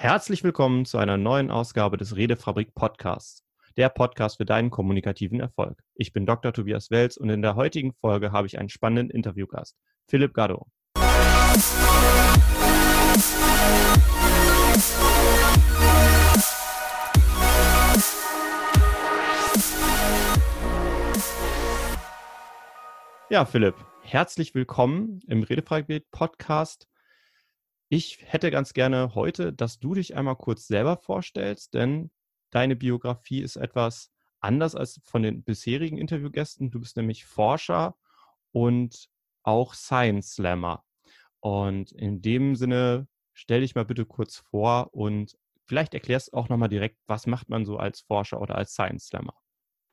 Herzlich willkommen zu einer neuen Ausgabe des Redefabrik Podcasts, der Podcast für deinen kommunikativen Erfolg. Ich bin Dr. Tobias Welz und in der heutigen Folge habe ich einen spannenden Interviewgast, Philipp Gaddo. Ja, Philipp, herzlich willkommen im Redefabrik Podcast. Ich hätte ganz gerne heute, dass du dich einmal kurz selber vorstellst, denn deine Biografie ist etwas anders als von den bisherigen Interviewgästen. Du bist nämlich Forscher und auch Science Slammer. Und in dem Sinne stell dich mal bitte kurz vor und vielleicht erklärst auch nochmal direkt, was macht man so als Forscher oder als Science Slammer.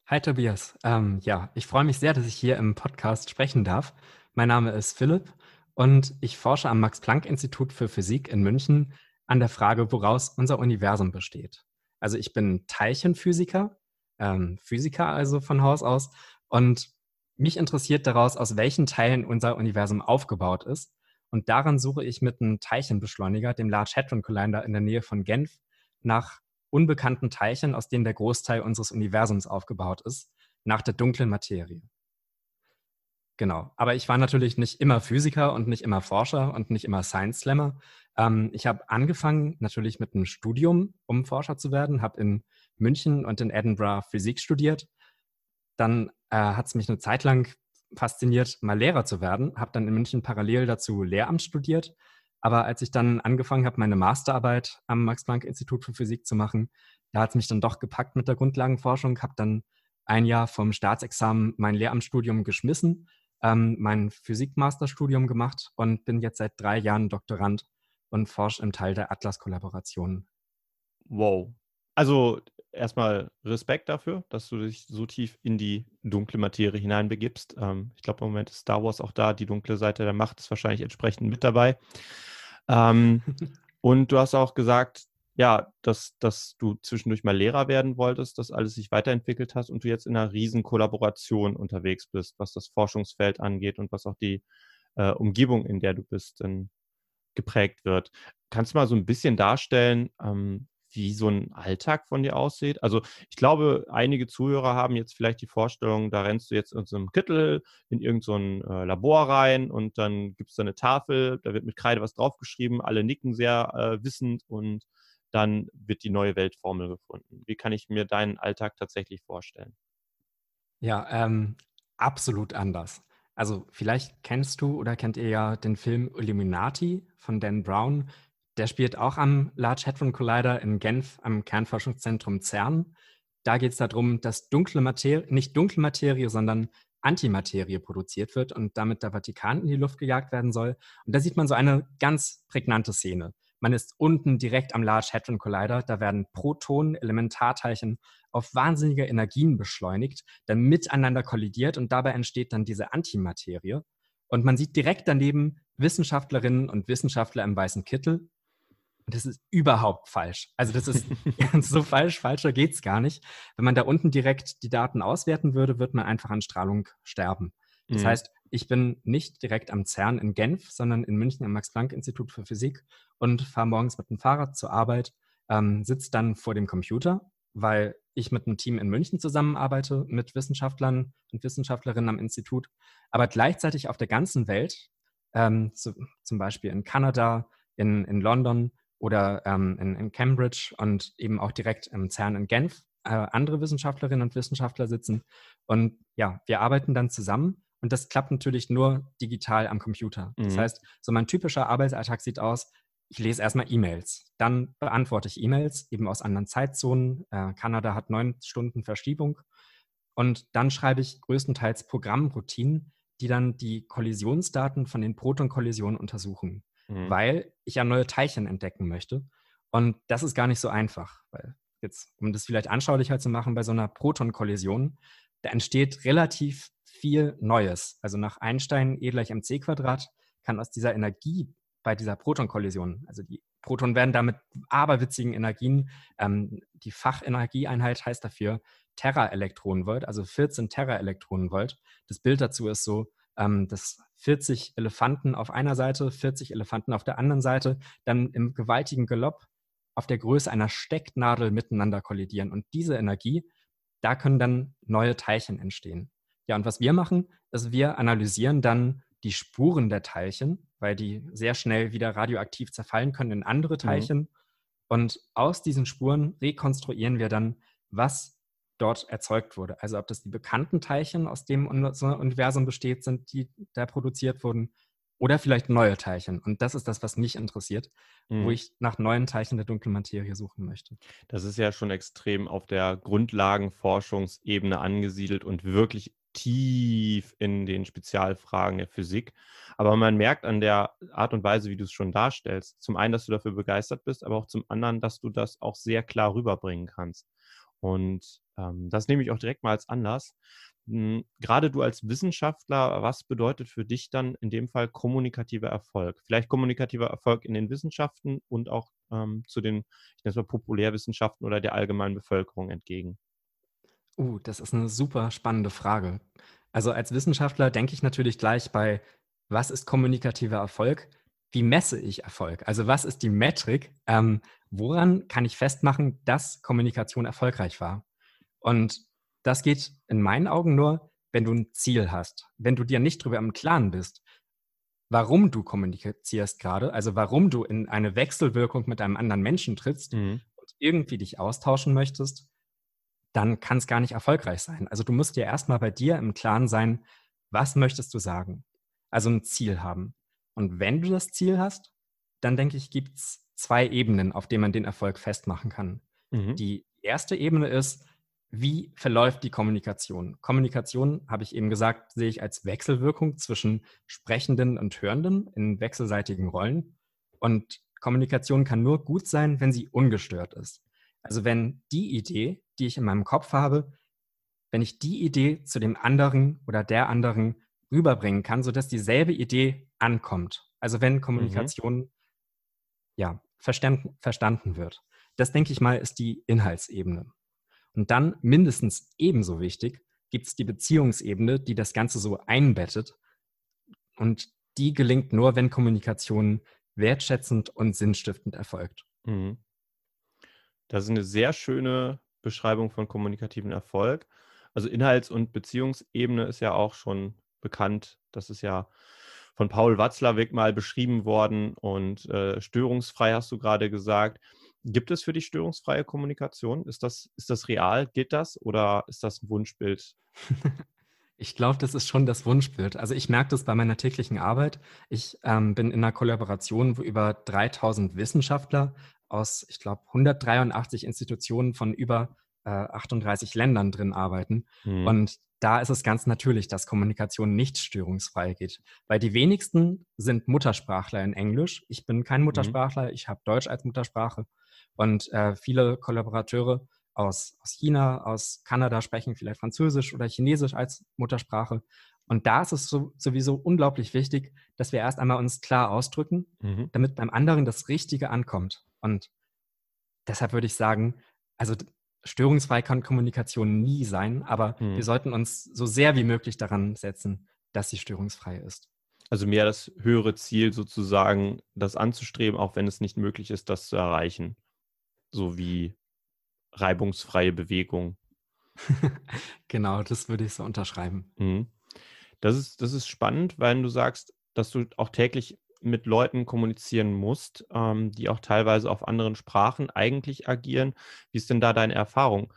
Hi Tobias. Ähm, ja, ich freue mich sehr, dass ich hier im Podcast sprechen darf. Mein Name ist Philipp und ich forsche am Max-Planck-Institut für Physik in München an der Frage, woraus unser Universum besteht. Also ich bin Teilchenphysiker, ähm, Physiker also von Haus aus. Und mich interessiert daraus, aus welchen Teilen unser Universum aufgebaut ist. Und daran suche ich mit einem Teilchenbeschleuniger, dem Large Hadron Collider in der Nähe von Genf, nach unbekannten Teilchen, aus denen der Großteil unseres Universums aufgebaut ist, nach der dunklen Materie. Genau. Aber ich war natürlich nicht immer Physiker und nicht immer Forscher und nicht immer Science Slammer. Ähm, ich habe angefangen natürlich mit einem Studium, um Forscher zu werden, habe in München und in Edinburgh Physik studiert. Dann äh, hat es mich eine Zeit lang fasziniert, mal Lehrer zu werden, habe dann in München parallel dazu Lehramt studiert. Aber als ich dann angefangen habe, meine Masterarbeit am Max-Planck-Institut für Physik zu machen, da hat es mich dann doch gepackt mit der Grundlagenforschung, habe dann ein Jahr vom Staatsexamen mein Lehramtsstudium geschmissen ähm, mein Physik-Masterstudium gemacht und bin jetzt seit drei Jahren Doktorand und forsche im Teil der Atlas-Kollaboration. Wow. Also erstmal Respekt dafür, dass du dich so tief in die dunkle Materie hineinbegibst. Ähm, ich glaube, im Moment ist Star Wars auch da. Die dunkle Seite der Macht ist wahrscheinlich entsprechend mit dabei. Ähm, und du hast auch gesagt, ja, dass, dass du zwischendurch mal Lehrer werden wolltest, dass alles sich weiterentwickelt hast und du jetzt in einer riesen Kollaboration unterwegs bist, was das Forschungsfeld angeht und was auch die äh, Umgebung, in der du bist, dann geprägt wird. Kannst du mal so ein bisschen darstellen, ähm, wie so ein Alltag von dir aussieht? Also ich glaube, einige Zuhörer haben jetzt vielleicht die Vorstellung, da rennst du jetzt in so einem Kittel in irgendein so äh, Labor rein und dann gibt es da eine Tafel, da wird mit Kreide was draufgeschrieben, alle nicken sehr äh, wissend und dann wird die neue Weltformel gefunden. Wie kann ich mir deinen Alltag tatsächlich vorstellen? Ja, ähm, absolut anders. Also vielleicht kennst du oder kennt ihr ja den Film Illuminati von Dan Brown. Der spielt auch am Large Hadron Collider in Genf am Kernforschungszentrum CERN. Da geht es darum, dass dunkle Materie, nicht dunkle Materie, sondern Antimaterie produziert wird und damit der Vatikan in die Luft gejagt werden soll. Und da sieht man so eine ganz prägnante Szene. Man ist unten direkt am Large Hadron Collider. Da werden Protonen, Elementarteilchen auf wahnsinnige Energien beschleunigt, dann miteinander kollidiert und dabei entsteht dann diese Antimaterie. Und man sieht direkt daneben Wissenschaftlerinnen und Wissenschaftler im weißen Kittel. Und das ist überhaupt falsch. Also das ist so falsch, falscher geht es gar nicht. Wenn man da unten direkt die Daten auswerten würde, wird man einfach an Strahlung sterben. Das mhm. heißt, ich bin nicht direkt am CERN in Genf, sondern in München am Max-Planck-Institut für Physik und fahre morgens mit dem Fahrrad zur Arbeit, ähm, sitze dann vor dem Computer, weil ich mit einem Team in München zusammenarbeite, mit Wissenschaftlern und Wissenschaftlerinnen am Institut, aber gleichzeitig auf der ganzen Welt, ähm, zu, zum Beispiel in Kanada, in, in London oder ähm, in, in, Cambridge und eben auch direkt im CERN in Genf, äh, andere Wissenschaftlerinnen und Wissenschaftler sitzen. Und ja, wir arbeiten dann zusammen und das klappt natürlich nur digital am Computer. Mhm. Das heißt, so mein typischer Arbeitsalltag sieht aus, ich lese erstmal E-Mails, dann beantworte ich E-Mails, eben aus anderen Zeitzonen. Äh, Kanada hat neun Stunden Verschiebung. Und dann schreibe ich größtenteils Programmroutinen, die dann die Kollisionsdaten von den Protonkollisionen untersuchen, mhm. weil ich ja neue Teilchen entdecken möchte. Und das ist gar nicht so einfach, weil jetzt, um das vielleicht anschaulicher zu machen, bei so einer Protonkollision, da entsteht relativ viel Neues. Also nach Einstein E gleich mc Quadrat kann aus dieser Energie bei dieser Protonkollision, also die Protonen werden damit aberwitzigen Energien, ähm, die Fachenergieeinheit heißt dafür Teraelektronenvolt, also 14 Teraelektronenvolt. Das Bild dazu ist so, ähm, dass 40 Elefanten auf einer Seite, 40 Elefanten auf der anderen Seite, dann im gewaltigen Galopp auf der Größe einer Stecknadel miteinander kollidieren. Und diese Energie, da können dann neue Teilchen entstehen. Ja, und was wir machen, ist, wir analysieren dann die Spuren der Teilchen, weil die sehr schnell wieder radioaktiv zerfallen können in andere mhm. Teilchen. Mhm. Und aus diesen Spuren rekonstruieren wir dann, was dort erzeugt wurde. Also ob das die bekannten Teilchen aus dem Universum besteht, sind, die da produziert wurden, oder vielleicht neue Teilchen. Und das ist das, was mich interessiert, mhm. wo ich nach neuen Teilchen der dunklen Materie suchen möchte. Das ist ja schon extrem auf der Grundlagenforschungsebene angesiedelt und wirklich tief in den Spezialfragen der Physik. Aber man merkt an der Art und Weise, wie du es schon darstellst, zum einen, dass du dafür begeistert bist, aber auch zum anderen, dass du das auch sehr klar rüberbringen kannst. Und ähm, das nehme ich auch direkt mal als Anlass. Hm, gerade du als Wissenschaftler, was bedeutet für dich dann in dem Fall kommunikativer Erfolg? Vielleicht kommunikativer Erfolg in den Wissenschaften und auch ähm, zu den, ich nenne es mal Populärwissenschaften oder der allgemeinen Bevölkerung entgegen. Uh, das ist eine super spannende Frage. Also als Wissenschaftler denke ich natürlich gleich bei, was ist kommunikativer Erfolg? Wie messe ich Erfolg? Also was ist die Metrik? Ähm, woran kann ich festmachen, dass Kommunikation erfolgreich war? Und das geht in meinen Augen nur, wenn du ein Ziel hast. Wenn du dir nicht darüber im Klaren bist, warum du kommunizierst gerade, also warum du in eine Wechselwirkung mit einem anderen Menschen trittst mhm. und irgendwie dich austauschen möchtest, dann kann es gar nicht erfolgreich sein. Also du musst dir erstmal bei dir im Klaren sein, was möchtest du sagen? Also ein Ziel haben. Und wenn du das Ziel hast, dann denke ich, gibt es zwei Ebenen, auf denen man den Erfolg festmachen kann. Mhm. Die erste Ebene ist, wie verläuft die Kommunikation? Kommunikation, habe ich eben gesagt, sehe ich als Wechselwirkung zwischen Sprechenden und Hörenden in wechselseitigen Rollen. Und Kommunikation kann nur gut sein, wenn sie ungestört ist. Also wenn die Idee, die ich in meinem Kopf habe, wenn ich die Idee zu dem anderen oder der anderen rüberbringen kann, sodass dieselbe Idee ankommt. Also wenn. Kommunikation mhm. ja, verstanden, verstanden wird. Das, denke ich mal, ist die Inhaltsebene. Und dann mindestens ebenso wichtig gibt es die Beziehungsebene, die das Ganze so einbettet. Und die gelingt nur, wenn Kommunikation wertschätzend und sinnstiftend erfolgt. Mhm. Das ist eine sehr schöne Beschreibung von kommunikativen Erfolg. Also Inhalts- und Beziehungsebene ist ja auch schon bekannt. Das ist ja von Paul Watzlawick mal beschrieben worden und äh, störungsfrei hast du gerade gesagt. Gibt es für dich störungsfreie Kommunikation? Ist das, ist das real? Geht das oder ist das ein Wunschbild? Ich glaube, das ist schon das Wunschbild. Also ich merke das bei meiner täglichen Arbeit. Ich ähm, bin in einer Kollaboration, wo über 3000 Wissenschaftler aus, ich glaube, 183 Institutionen von über äh, 38 Ländern drin arbeiten. Mhm. Und da ist es ganz natürlich, dass Kommunikation nicht störungsfrei geht. Weil die wenigsten sind Muttersprachler in Englisch. Ich bin kein mhm. Muttersprachler, ich habe Deutsch als Muttersprache. Und äh, viele Kollaborateure aus, aus China, aus Kanada sprechen vielleicht Französisch oder Chinesisch als Muttersprache. Und da ist es so, sowieso unglaublich wichtig, dass wir erst einmal uns klar ausdrücken, mhm. damit beim anderen das Richtige ankommt. Und deshalb würde ich sagen, also störungsfrei kann Kommunikation nie sein, aber mhm. wir sollten uns so sehr wie möglich daran setzen, dass sie störungsfrei ist. Also mehr das höhere Ziel sozusagen, das anzustreben, auch wenn es nicht möglich ist, das zu erreichen. So wie reibungsfreie Bewegung. genau, das würde ich so unterschreiben. Mhm. Das, ist, das ist spannend, weil du sagst, dass du auch täglich mit Leuten kommunizieren musst, ähm, die auch teilweise auf anderen Sprachen eigentlich agieren. Wie ist denn da deine Erfahrung?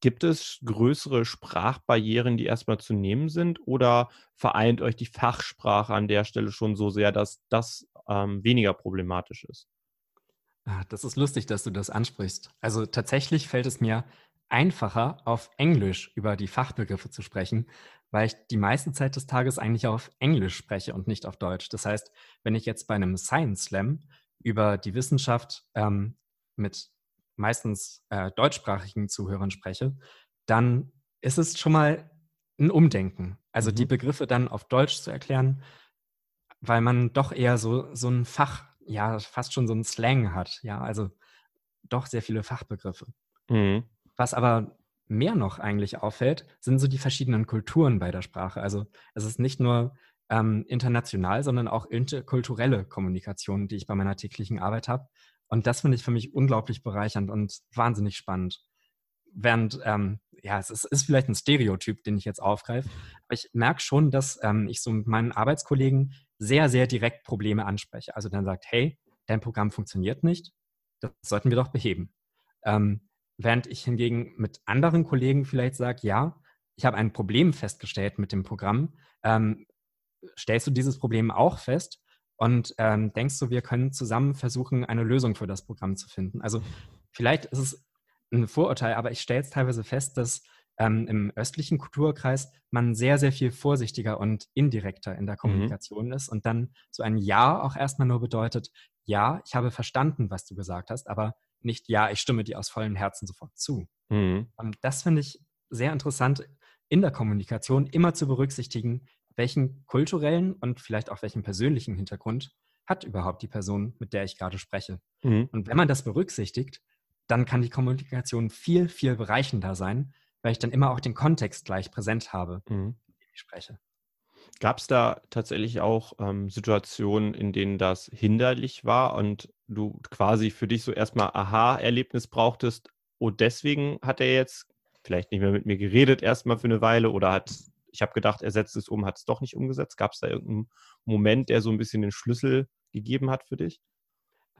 Gibt es größere Sprachbarrieren, die erstmal zu nehmen sind, oder vereint euch die Fachsprache an der Stelle schon so sehr, dass das ähm, weniger problematisch ist? Ah, das ist lustig, dass du das ansprichst. Also tatsächlich fällt es mir einfacher, auf Englisch über die Fachbegriffe zu sprechen, weil ich die meiste Zeit des Tages eigentlich auf Englisch spreche und nicht auf Deutsch. Das heißt, wenn ich jetzt bei einem Science Slam über die Wissenschaft ähm, mit meistens äh, deutschsprachigen Zuhörern spreche, dann ist es schon mal ein Umdenken. Also mhm. die Begriffe dann auf Deutsch zu erklären, weil man doch eher so, so ein Fach, ja, fast schon so ein Slang hat. Ja, also doch sehr viele Fachbegriffe. Mhm. Was aber mehr noch eigentlich auffällt, sind so die verschiedenen Kulturen bei der Sprache. Also es ist nicht nur ähm, international, sondern auch interkulturelle Kommunikation, die ich bei meiner täglichen Arbeit habe, Und das finde ich für mich unglaublich bereichernd und wahnsinnig spannend. Während, ähm, ja, es ist, ist, vielleicht ein Stereotyp, den ich jetzt aufgreife, aber ich merke schon, dass ähm, ich so mit meinen Arbeitskollegen sehr, sehr direkt Probleme anspreche. Also dann sagt, hey, dein Programm funktioniert nicht, das sollten wir doch beheben. Ähm, während ich hingegen mit anderen Kollegen vielleicht sage, ja, ich habe ein Problem festgestellt mit dem Programm. Ähm, stellst du dieses Problem auch fest? Und ähm, denkst du, wir können zusammen versuchen, eine Lösung für das Programm zu finden? Also vielleicht ist es ein Vorurteil, aber ich stelle es teilweise fest, dass ähm, im östlichen Kulturkreis man sehr, sehr viel vorsichtiger und indirekter in der mhm. Kommunikation mhm. ist und dann so ein Ja auch erstmal nur bedeutet, ja, ich habe verstanden, was du gesagt hast, aber nicht Ja, ich stimme dir aus vollem Herzen sofort zu. Mhm. Und das finde ich sehr interessant in der Kommunikation immer zu berücksichtigen, welchen kulturellen und vielleicht auch welchen persönlichen Hintergrund hat überhaupt die Person, mit der ich gerade spreche. Mhm. Und wenn man das berücksichtigt, dann kann die Kommunikation viel, viel bereichender sein, weil ich dann immer auch den Kontext gleich präsent habe, mhm. ich spreche. Gab es da tatsächlich auch ähm, Situationen, in denen das hinderlich war und du quasi für dich so erstmal Aha-Erlebnis brauchtest, oh, deswegen hat er jetzt vielleicht nicht mehr mit mir geredet, erstmal für eine Weile oder hat, ich habe gedacht, er setzt es um, hat es doch nicht umgesetzt. Gab es da irgendeinen Moment, der so ein bisschen den Schlüssel gegeben hat für dich?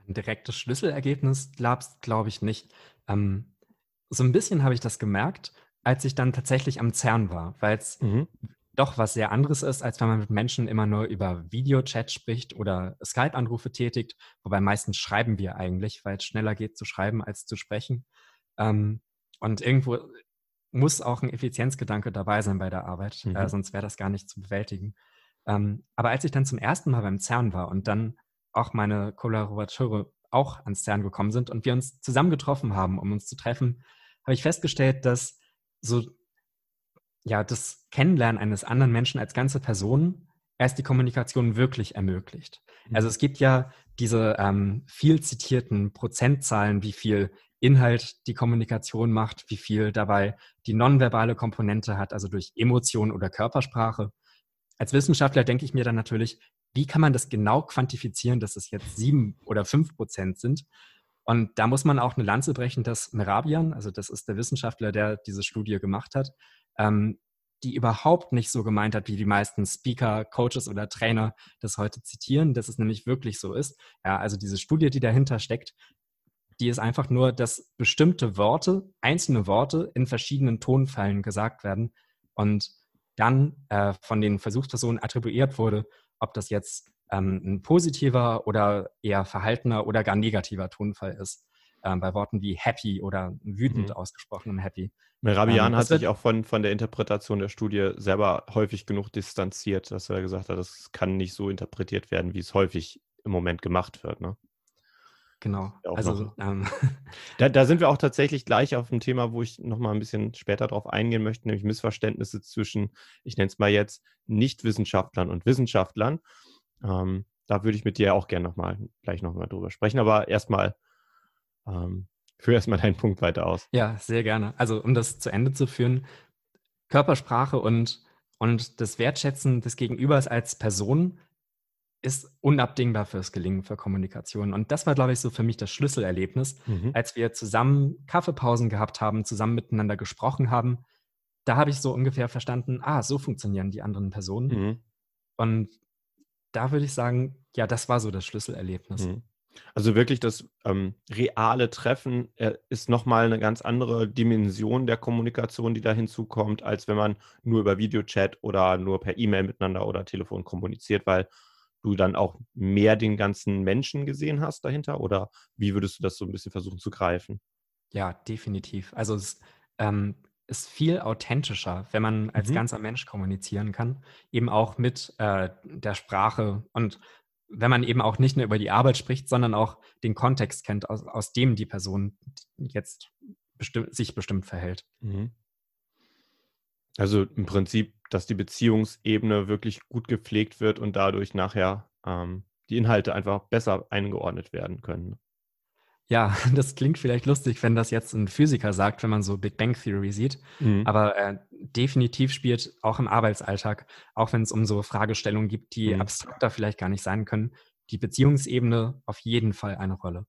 Ein direktes Schlüsselergebnis gab es, glaube ich, nicht. Ähm, so ein bisschen habe ich das gemerkt, als ich dann tatsächlich am CERN war, weil es mhm. Doch was sehr anderes ist, als wenn man mit Menschen immer nur über Videochat spricht oder Skype-Anrufe tätigt, wobei meistens schreiben wir eigentlich, weil es schneller geht zu schreiben als zu sprechen. Ähm, und irgendwo muss auch ein Effizienzgedanke dabei sein bei der Arbeit, äh, mhm. äh, sonst wäre das gar nicht zu bewältigen. Ähm, aber als ich dann zum ersten Mal beim CERN war und dann auch meine Kollaborateure auch ans CERN gekommen sind und wir uns zusammen getroffen haben, um uns zu treffen, habe ich festgestellt, dass so ja das Kennenlernen eines anderen Menschen als ganze Person erst die Kommunikation wirklich ermöglicht. Mhm. Also es gibt ja diese ähm, viel zitierten Prozentzahlen, wie viel Inhalt die Kommunikation macht, wie viel dabei die nonverbale Komponente hat, also durch Emotionen oder Körpersprache. Als Wissenschaftler denke ich mir dann natürlich, wie kann man das genau quantifizieren, dass es jetzt sieben oder fünf Prozent sind? Und da muss man auch eine Lanze brechen, dass Merabian, also das ist der Wissenschaftler, der diese Studie gemacht hat, ähm, die überhaupt nicht so gemeint hat, wie die meisten Speaker, Coaches oder Trainer das heute zitieren, dass es nämlich wirklich so ist. Ja, also diese Studie, die dahinter steckt, die ist einfach nur, dass bestimmte Worte, einzelne Worte in verschiedenen Tonfällen gesagt werden und dann äh, von den Versuchspersonen attribuiert wurde, ob das jetzt ähm, ein positiver oder eher verhaltener oder gar negativer Tonfall ist. Ähm, bei Worten wie happy oder wütend mhm. ausgesprochenem happy. Merabian ähm, hat sich auch von, von der Interpretation der Studie selber häufig genug distanziert, dass er gesagt hat, das kann nicht so interpretiert werden, wie es häufig im Moment gemacht wird. Ne? Genau. Also, ähm, da, da, sind wir auch tatsächlich gleich auf ein Thema, wo ich nochmal ein bisschen später drauf eingehen möchte, nämlich Missverständnisse zwischen, ich nenne es mal jetzt, Nichtwissenschaftlern und Wissenschaftlern. Ähm, da würde ich mit dir auch gerne nochmal gleich nochmal drüber sprechen, aber erstmal ähm, führe erstmal deinen Punkt weiter aus. Ja, sehr gerne. Also, um das zu Ende zu führen, Körpersprache und, und das Wertschätzen des Gegenübers als Person ist unabdingbar fürs Gelingen für Kommunikation. Und das war, glaube ich, so für mich das Schlüsselerlebnis, mhm. als wir zusammen Kaffeepausen gehabt haben, zusammen miteinander gesprochen haben. Da habe ich so ungefähr verstanden, ah, so funktionieren die anderen Personen. Mhm. Und da würde ich sagen, ja, das war so das Schlüsselerlebnis. Mhm. Also wirklich das ähm, reale Treffen äh, ist nochmal eine ganz andere Dimension der Kommunikation, die da hinzukommt, als wenn man nur über Videochat oder nur per E-Mail miteinander oder Telefon kommuniziert, weil du dann auch mehr den ganzen Menschen gesehen hast dahinter? Oder wie würdest du das so ein bisschen versuchen zu greifen? Ja, definitiv. Also es ähm, ist viel authentischer, wenn man als mhm. ganzer Mensch kommunizieren kann, eben auch mit äh, der Sprache und wenn man eben auch nicht nur über die Arbeit spricht, sondern auch den Kontext kennt, aus, aus dem die Person jetzt besti sich bestimmt verhält. Mhm. Also im Prinzip, dass die Beziehungsebene wirklich gut gepflegt wird und dadurch nachher ähm, die Inhalte einfach besser eingeordnet werden können. Ja, das klingt vielleicht lustig, wenn das jetzt ein Physiker sagt, wenn man so Big Bang Theory sieht. Mhm. Aber äh, definitiv spielt auch im Arbeitsalltag, auch wenn es um so Fragestellungen gibt, die mhm. abstrakter vielleicht gar nicht sein können, die Beziehungsebene auf jeden Fall eine Rolle.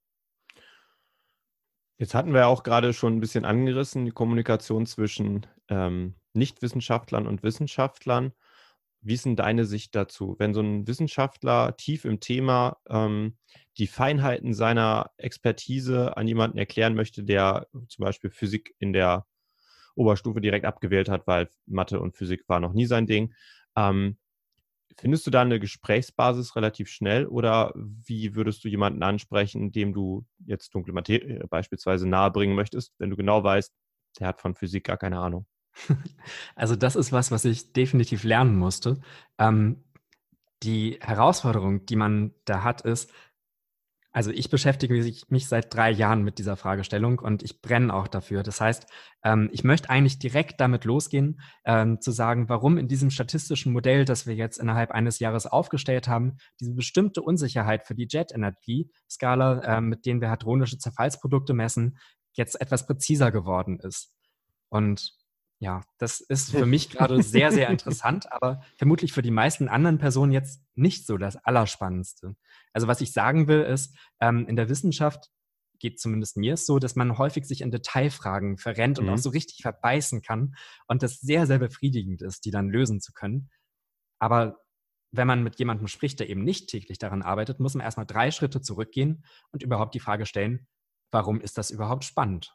Jetzt hatten wir auch gerade schon ein bisschen angerissen, die Kommunikation zwischen ähm, Nichtwissenschaftlern und Wissenschaftlern. Wie ist denn deine Sicht dazu? Wenn so ein Wissenschaftler tief im Thema ähm, die Feinheiten seiner Expertise an jemanden erklären möchte, der zum Beispiel Physik in der Oberstufe direkt abgewählt hat, weil Mathe und Physik war noch nie sein Ding. Ähm, Findest du da eine Gesprächsbasis relativ schnell oder wie würdest du jemanden ansprechen, dem du jetzt dunkle Materie beispielsweise nahebringen möchtest, wenn du genau weißt, der hat von Physik gar keine Ahnung? Also das ist was, was ich definitiv lernen musste. Ähm, die Herausforderung, die man da hat, ist, also ich beschäftige mich seit drei Jahren mit dieser Fragestellung und ich brenne auch dafür. Das heißt, ähm, ich möchte eigentlich direkt damit losgehen, ähm, zu sagen, warum in diesem statistischen Modell, das wir jetzt innerhalb eines Jahres aufgestellt haben, diese bestimmte Unsicherheit für die Jet-Energie-Skala, ähm, mit denen wir hadronische Zerfallsprodukte messen, jetzt etwas präziser geworden ist. Und ja, das ist für mich gerade sehr, sehr interessant, aber vermutlich für die meisten anderen Personen jetzt nicht so das Allerspannendste. Also was ich sagen will, ist, ähm, in der Wissenschaft geht zumindest mir es so, dass man häufig sich in Detailfragen verrennt mhm. und auch so richtig verbeißen kann und das sehr, sehr befriedigend ist, die dann lösen zu können. Aber wenn man mit jemandem spricht, der eben nicht täglich daran arbeitet, muss man erstmal drei Schritte zurückgehen und überhaupt die Frage stellen, warum ist das überhaupt spannend?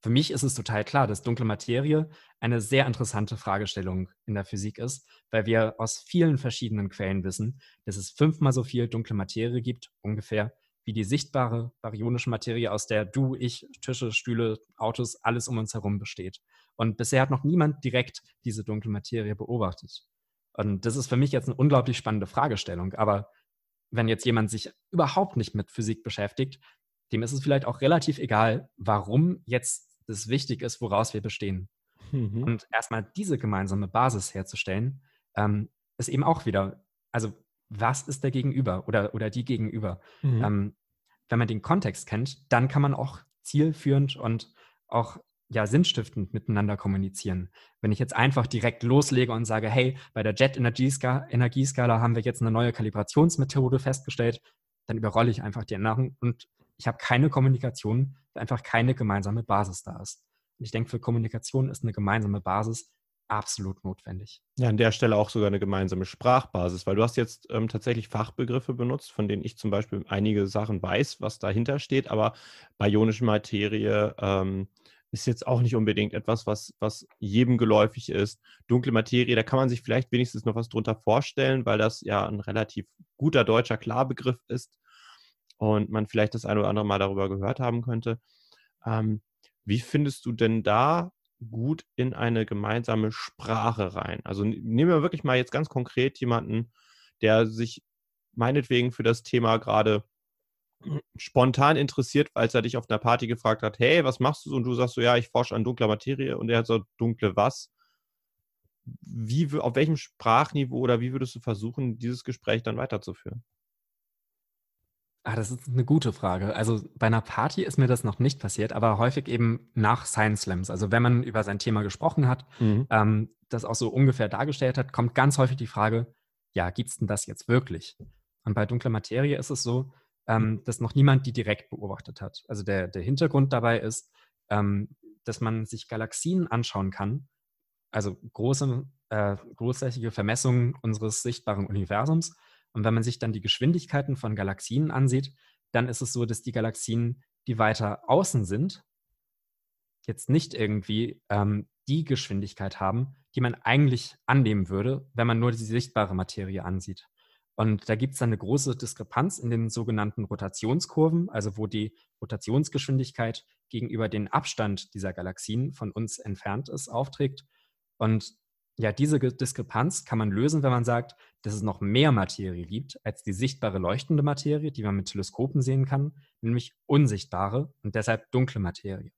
Für mich ist es total klar, dass dunkle Materie eine sehr interessante Fragestellung in der Physik ist, weil wir aus vielen verschiedenen Quellen wissen, dass es fünfmal so viel dunkle Materie gibt, ungefähr, wie die sichtbare baryonische Materie, aus der du, ich, Tische, Stühle, Autos, alles um uns herum besteht. Und bisher hat noch niemand direkt diese dunkle Materie beobachtet. Und das ist für mich jetzt eine unglaublich spannende Fragestellung. Aber wenn jetzt jemand sich überhaupt nicht mit Physik beschäftigt, dem ist es vielleicht auch relativ egal, warum jetzt das wichtig ist, woraus wir bestehen. Mhm. Und erstmal diese gemeinsame Basis herzustellen, ähm, ist eben auch wieder, also was ist der Gegenüber oder, oder die Gegenüber? Mhm. Ähm, wenn man den Kontext kennt, dann kann man auch zielführend und auch ja, sinnstiftend miteinander kommunizieren. Wenn ich jetzt einfach direkt loslege und sage, hey, bei der Jet-Energieskala haben wir jetzt eine neue Kalibrationsmethode festgestellt, dann überrolle ich einfach die Erinnerung und ich habe keine Kommunikation, weil einfach keine gemeinsame Basis da ist. Und ich denke, für Kommunikation ist eine gemeinsame Basis absolut notwendig. Ja, an der Stelle auch sogar eine gemeinsame Sprachbasis, weil du hast jetzt ähm, tatsächlich Fachbegriffe benutzt, von denen ich zum Beispiel einige Sachen weiß, was dahinter steht, aber bionische Materie ähm, ist jetzt auch nicht unbedingt etwas, was, was jedem geläufig ist. Dunkle Materie, da kann man sich vielleicht wenigstens noch was drunter vorstellen, weil das ja ein relativ guter deutscher Klarbegriff ist und man vielleicht das eine oder andere Mal darüber gehört haben könnte. Ähm, wie findest du denn da gut in eine gemeinsame Sprache rein? Also nehmen wir wirklich mal jetzt ganz konkret jemanden, der sich meinetwegen für das Thema gerade spontan interessiert, als er dich auf einer Party gefragt hat, hey, was machst du? Und du sagst so, ja, ich forsche an dunkler Materie und er hat so dunkle was. Wie, auf welchem Sprachniveau oder wie würdest du versuchen, dieses Gespräch dann weiterzuführen? Ah, das ist eine gute Frage. Also bei einer Party ist mir das noch nicht passiert, aber häufig eben nach Science Slams. Also wenn man über sein Thema gesprochen hat, mhm. ähm, das auch so ungefähr dargestellt hat, kommt ganz häufig die Frage, ja, gibt es denn das jetzt wirklich? Und bei dunkler Materie ist es so, ähm, dass noch niemand die direkt beobachtet hat. Also der, der Hintergrund dabei ist, ähm, dass man sich Galaxien anschauen kann, also große, äh, großflächige Vermessungen unseres sichtbaren Universums und wenn man sich dann die Geschwindigkeiten von Galaxien ansieht, dann ist es so, dass die Galaxien, die weiter außen sind, jetzt nicht irgendwie ähm, die Geschwindigkeit haben, die man eigentlich annehmen würde, wenn man nur die sichtbare Materie ansieht. Und da gibt es dann eine große Diskrepanz in den sogenannten Rotationskurven, also wo die Rotationsgeschwindigkeit gegenüber den Abstand dieser Galaxien von uns entfernt ist, aufträgt. Und ja, diese Diskrepanz kann man lösen, wenn man sagt, dass es noch mehr Materie gibt als die sichtbare leuchtende Materie, die man mit Teleskopen sehen kann, nämlich unsichtbare und deshalb dunkle Materie.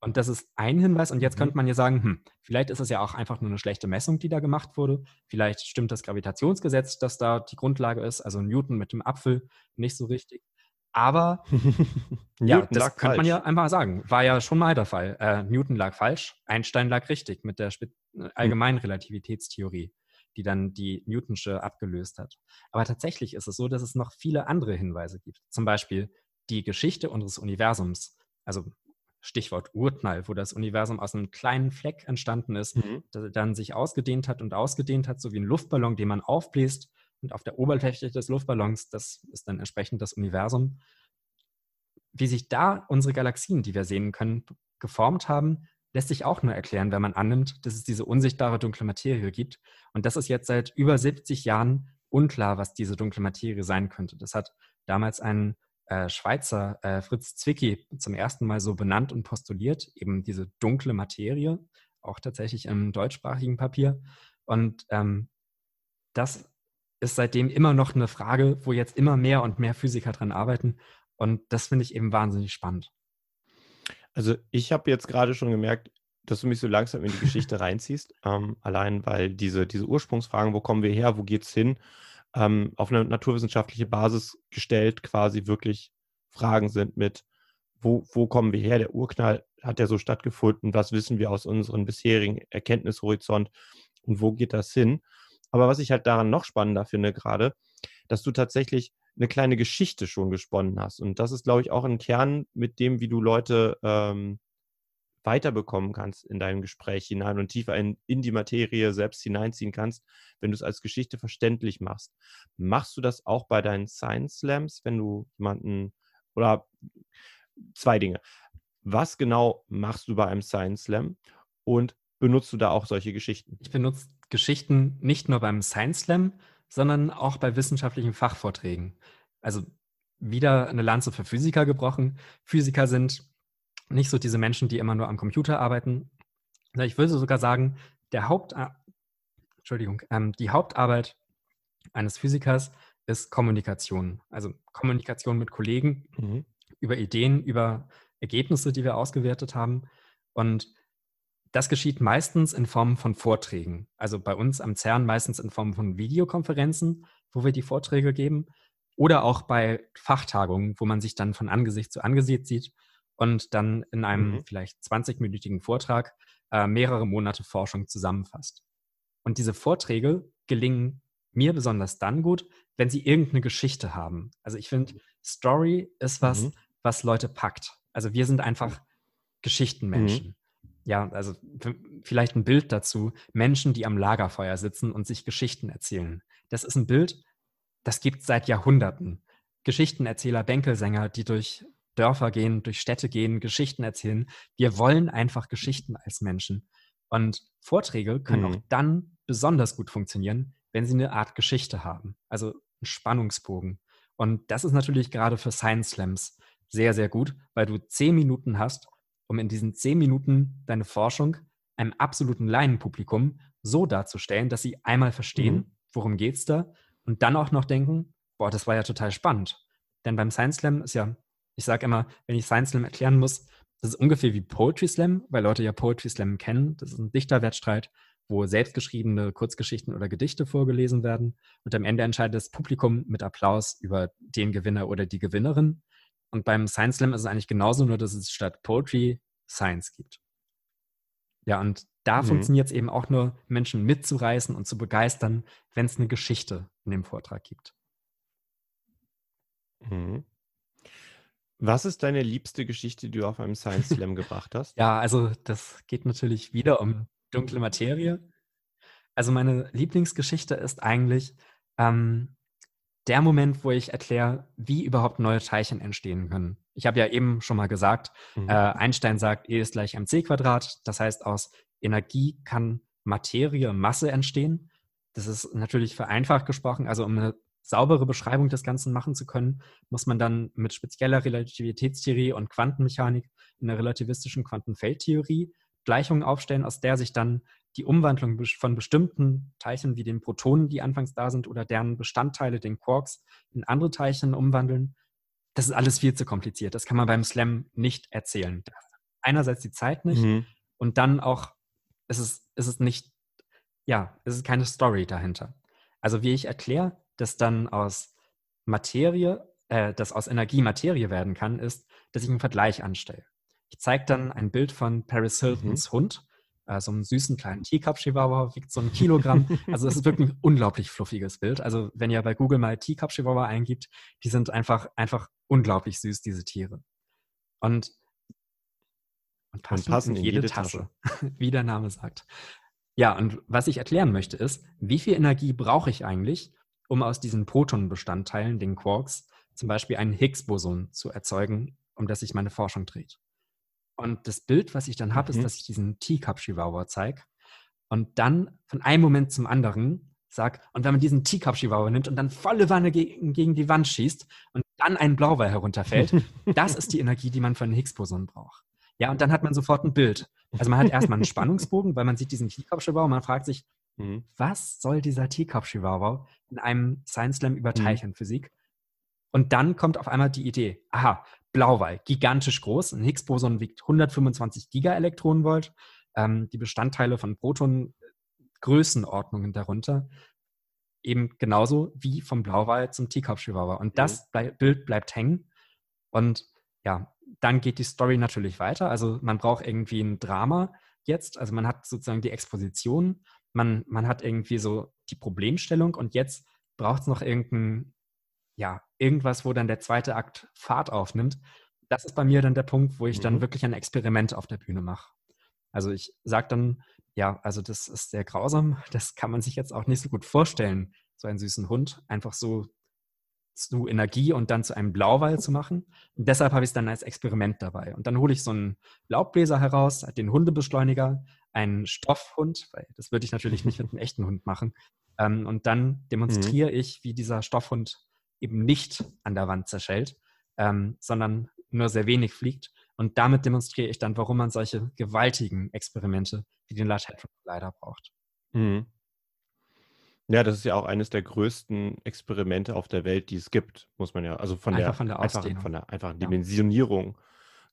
Und das ist ein Hinweis. Und jetzt mhm. könnte man ja sagen, hm, vielleicht ist es ja auch einfach nur eine schlechte Messung, die da gemacht wurde. Vielleicht stimmt das Gravitationsgesetz, das da die Grundlage ist, also Newton mit dem Apfel, nicht so richtig. Aber ja, das könnte man ja einfach sagen. War ja schon mal der Fall. Äh, Newton lag falsch, Einstein lag richtig mit der Spe hm. allgemeinen Relativitätstheorie, die dann die Newtonsche abgelöst hat. Aber tatsächlich ist es so, dass es noch viele andere Hinweise gibt. Zum Beispiel die Geschichte unseres Universums Also Stichwort Urknall, wo das Universum aus einem kleinen Fleck entstanden ist, mhm. das dann sich ausgedehnt hat und ausgedehnt hat, so wie ein Luftballon, den man aufbläst. Und auf der Oberfläche des Luftballons, das ist dann entsprechend das Universum. Wie sich da unsere Galaxien, die wir sehen können, geformt haben, lässt sich auch nur erklären, wenn man annimmt, dass es diese unsichtbare dunkle Materie gibt. Und das ist jetzt seit über 70 Jahren unklar, was diese dunkle Materie sein könnte. Das hat damals ein äh, Schweizer äh, Fritz Zwicky zum ersten Mal so benannt und postuliert, eben diese dunkle Materie, auch tatsächlich im deutschsprachigen Papier. Und ähm, das ist seitdem immer noch eine Frage, wo jetzt immer mehr und mehr Physiker dran arbeiten. Und das finde ich eben wahnsinnig spannend. Also ich habe jetzt gerade schon gemerkt, dass du mich so langsam in die Geschichte reinziehst. Ähm, allein weil diese, diese Ursprungsfragen, wo kommen wir her, wo geht es hin, ähm, auf eine naturwissenschaftliche Basis gestellt, quasi wirklich Fragen sind mit, wo, wo kommen wir her? Der Urknall hat ja so stattgefunden, was wissen wir aus unserem bisherigen Erkenntnishorizont und wo geht das hin? Aber was ich halt daran noch spannender finde gerade, dass du tatsächlich eine kleine Geschichte schon gesponnen hast. Und das ist, glaube ich, auch ein Kern mit dem, wie du Leute ähm, weiterbekommen kannst in deinem Gespräch hinein und tiefer in, in die Materie selbst hineinziehen kannst, wenn du es als Geschichte verständlich machst. Machst du das auch bei deinen Science Slams, wenn du jemanden oder zwei Dinge. Was genau machst du bei einem Science Slam und benutzt du da auch solche Geschichten? Ich benutze Geschichten nicht nur beim Science Slam, sondern auch bei wissenschaftlichen Fachvorträgen. Also wieder eine Lanze für Physiker gebrochen. Physiker sind nicht so diese Menschen, die immer nur am Computer arbeiten. Ich würde sogar sagen, der Haupt, Entschuldigung, ähm, die Hauptarbeit eines Physikers ist Kommunikation. Also Kommunikation mit Kollegen mhm. über Ideen, über Ergebnisse, die wir ausgewertet haben. Und das geschieht meistens in Form von Vorträgen. Also bei uns am CERN meistens in Form von Videokonferenzen, wo wir die Vorträge geben. Oder auch bei Fachtagungen, wo man sich dann von Angesicht zu Angesicht sieht und dann in einem mhm. vielleicht 20-minütigen Vortrag äh, mehrere Monate Forschung zusammenfasst. Und diese Vorträge gelingen mir besonders dann gut, wenn sie irgendeine Geschichte haben. Also ich finde, Story ist was, mhm. was Leute packt. Also wir sind einfach Geschichtenmenschen. Mhm ja, also vielleicht ein Bild dazu, Menschen, die am Lagerfeuer sitzen und sich Geschichten erzählen. Das ist ein Bild, das gibt es seit Jahrhunderten. Geschichtenerzähler, Bänkelsänger, die durch Dörfer gehen, durch Städte gehen, Geschichten erzählen. Wir wollen einfach Geschichten als Menschen. Und Vorträge können mhm. auch dann besonders gut funktionieren, wenn sie eine Art Geschichte haben, also einen Spannungsbogen. Und das ist natürlich gerade für Science Slams sehr, sehr gut, weil du zehn Minuten hast, um in diesen zehn Minuten deine Forschung einem absoluten Laienpublikum so darzustellen, dass sie einmal verstehen, mhm. worum es da und dann auch noch denken, boah, das war ja total spannend. Denn beim Science Slam ist ja, ich sage immer, wenn ich Science Slam erklären muss, das ist ungefähr wie Poetry Slam, weil Leute ja Poetry Slam kennen. Das ist ein Dichterwettstreit, wo selbstgeschriebene Kurzgeschichten oder Gedichte vorgelesen werden. Und am Ende entscheidet das Publikum mit Applaus über den Gewinner oder die Gewinnerin. Und beim Science Slam ist es eigentlich genauso, nur dass es statt Poetry Science gibt. Ja, und da mhm. funktioniert es eben auch nur, Menschen mitzureißen und zu begeistern, wenn es eine Geschichte in dem Vortrag gibt. Mhm. Was ist deine liebste Geschichte, die du auf einem Science Slam gebracht hast? Ja, also das geht natürlich wieder um dunkle Materie. Also meine Lieblingsgeschichte ist eigentlich, ähm, der Moment, wo ich erkläre, wie überhaupt neue Teilchen entstehen können. Ich habe ja eben schon mal gesagt, mhm. äh, Einstein sagt, E ist gleich mc Quadrat. Das heißt, aus Energie kann Materie, Masse entstehen. Das ist natürlich vereinfacht gesprochen. Also um eine saubere Beschreibung des Ganzen machen zu können, muss man dann mit spezieller Relativitätstheorie und Quantenmechanik in der relativistischen Quantenfeldtheorie Gleichungen aufstellen, aus der sich dann die Umwandlung von bestimmten Teilchen wie den Protonen, die anfangs da sind, oder deren Bestandteile, den Quarks, in andere Teilchen umwandeln. Das ist alles viel zu kompliziert. Das kann man beim Slam nicht erzählen. Einerseits die Zeit nicht mhm. und dann auch ist es, ist es nicht, ja, es ist keine Story dahinter. Also wie ich erkläre, dass dann aus Materie, äh, dass aus Energie Materie werden kann, ist, dass ich einen Vergleich anstelle. Ich zeige dann ein Bild von Paris Hiltons mhm. Hund äh, so einen süßen kleinen Teacup-Chihuahua, wiegt so ein Kilogramm. Also es ist wirklich ein unglaublich fluffiges Bild. Also wenn ihr bei Google mal Teacup-Chihuahua eingibt, die sind einfach, einfach unglaublich süß, diese Tiere. Und und passen, und passen in, jede, jede Tasse, Tasche. wie der Name sagt. Ja, und was ich erklären möchte ist, wie viel Energie brauche ich eigentlich, um aus diesen Protonenbestandteilen, den Quarks, zum Beispiel ein Higgs-Boson zu erzeugen, um das sich meine Forschung dreht. Und das Bild, was ich dann habe, mhm. ist, dass ich diesen Teacup-Chihuahua zeige und dann von einem Moment zum anderen sage, und wenn man diesen Teacup-Chihuahua nimmt und dann volle Wanne gegen, gegen die Wand schießt und dann ein Blauwal herunterfällt, das ist die Energie, die man für einen Higgs-Boson braucht. Ja, und dann hat man sofort ein Bild. Also man hat erstmal einen Spannungsbogen, weil man sieht diesen Teacup-Chihuahua und man fragt sich, mhm. was soll dieser Teacup-Chihuahua in einem Science Slam über mhm. Teilchenphysik? Und dann kommt auf einmal die Idee, aha, Blauwal, gigantisch groß. Ein Higgs-Boson wiegt 125 Gigaelektronenvolt. Ähm, die Bestandteile von Protonen, Größenordnungen darunter, eben genauso wie vom Blauwal zum Teacup-Chihuahua. Und das mhm. blei Bild bleibt hängen. Und ja, dann geht die Story natürlich weiter. Also man braucht irgendwie ein Drama jetzt. Also man hat sozusagen die Exposition, man, man hat irgendwie so die Problemstellung und jetzt braucht es noch irgendein ja, irgendwas, wo dann der zweite Akt Fahrt aufnimmt. Das ist bei mir dann der Punkt, wo ich mhm. dann wirklich ein Experiment auf der Bühne mache. Also ich sage dann, ja, also das ist sehr grausam, das kann man sich jetzt auch nicht so gut vorstellen, so einen süßen Hund einfach so zu Energie und dann zu einem Blauwall zu machen. Und deshalb habe ich es dann als Experiment dabei. Und dann hole ich so einen Laubbläser heraus, den Hundebeschleuniger, einen Stoffhund, weil das würde ich natürlich nicht mit einem echten Hund machen. Ähm, und dann mhm. demonstriere mhm. ich, wie dieser Stoffhund eben nicht an der Wand zerschellt, ähm, sondern nur sehr wenig fliegt. Und damit demonstriere ich dann, warum man solche gewaltigen Experimente wie den Large Hadron Collider braucht. Mhm. Ja, das ist ja auch eines der größten Experimente auf der Welt, die es gibt, muss man ja, also von einfach der, von der einfachen, von der einfachen Dimensionierung.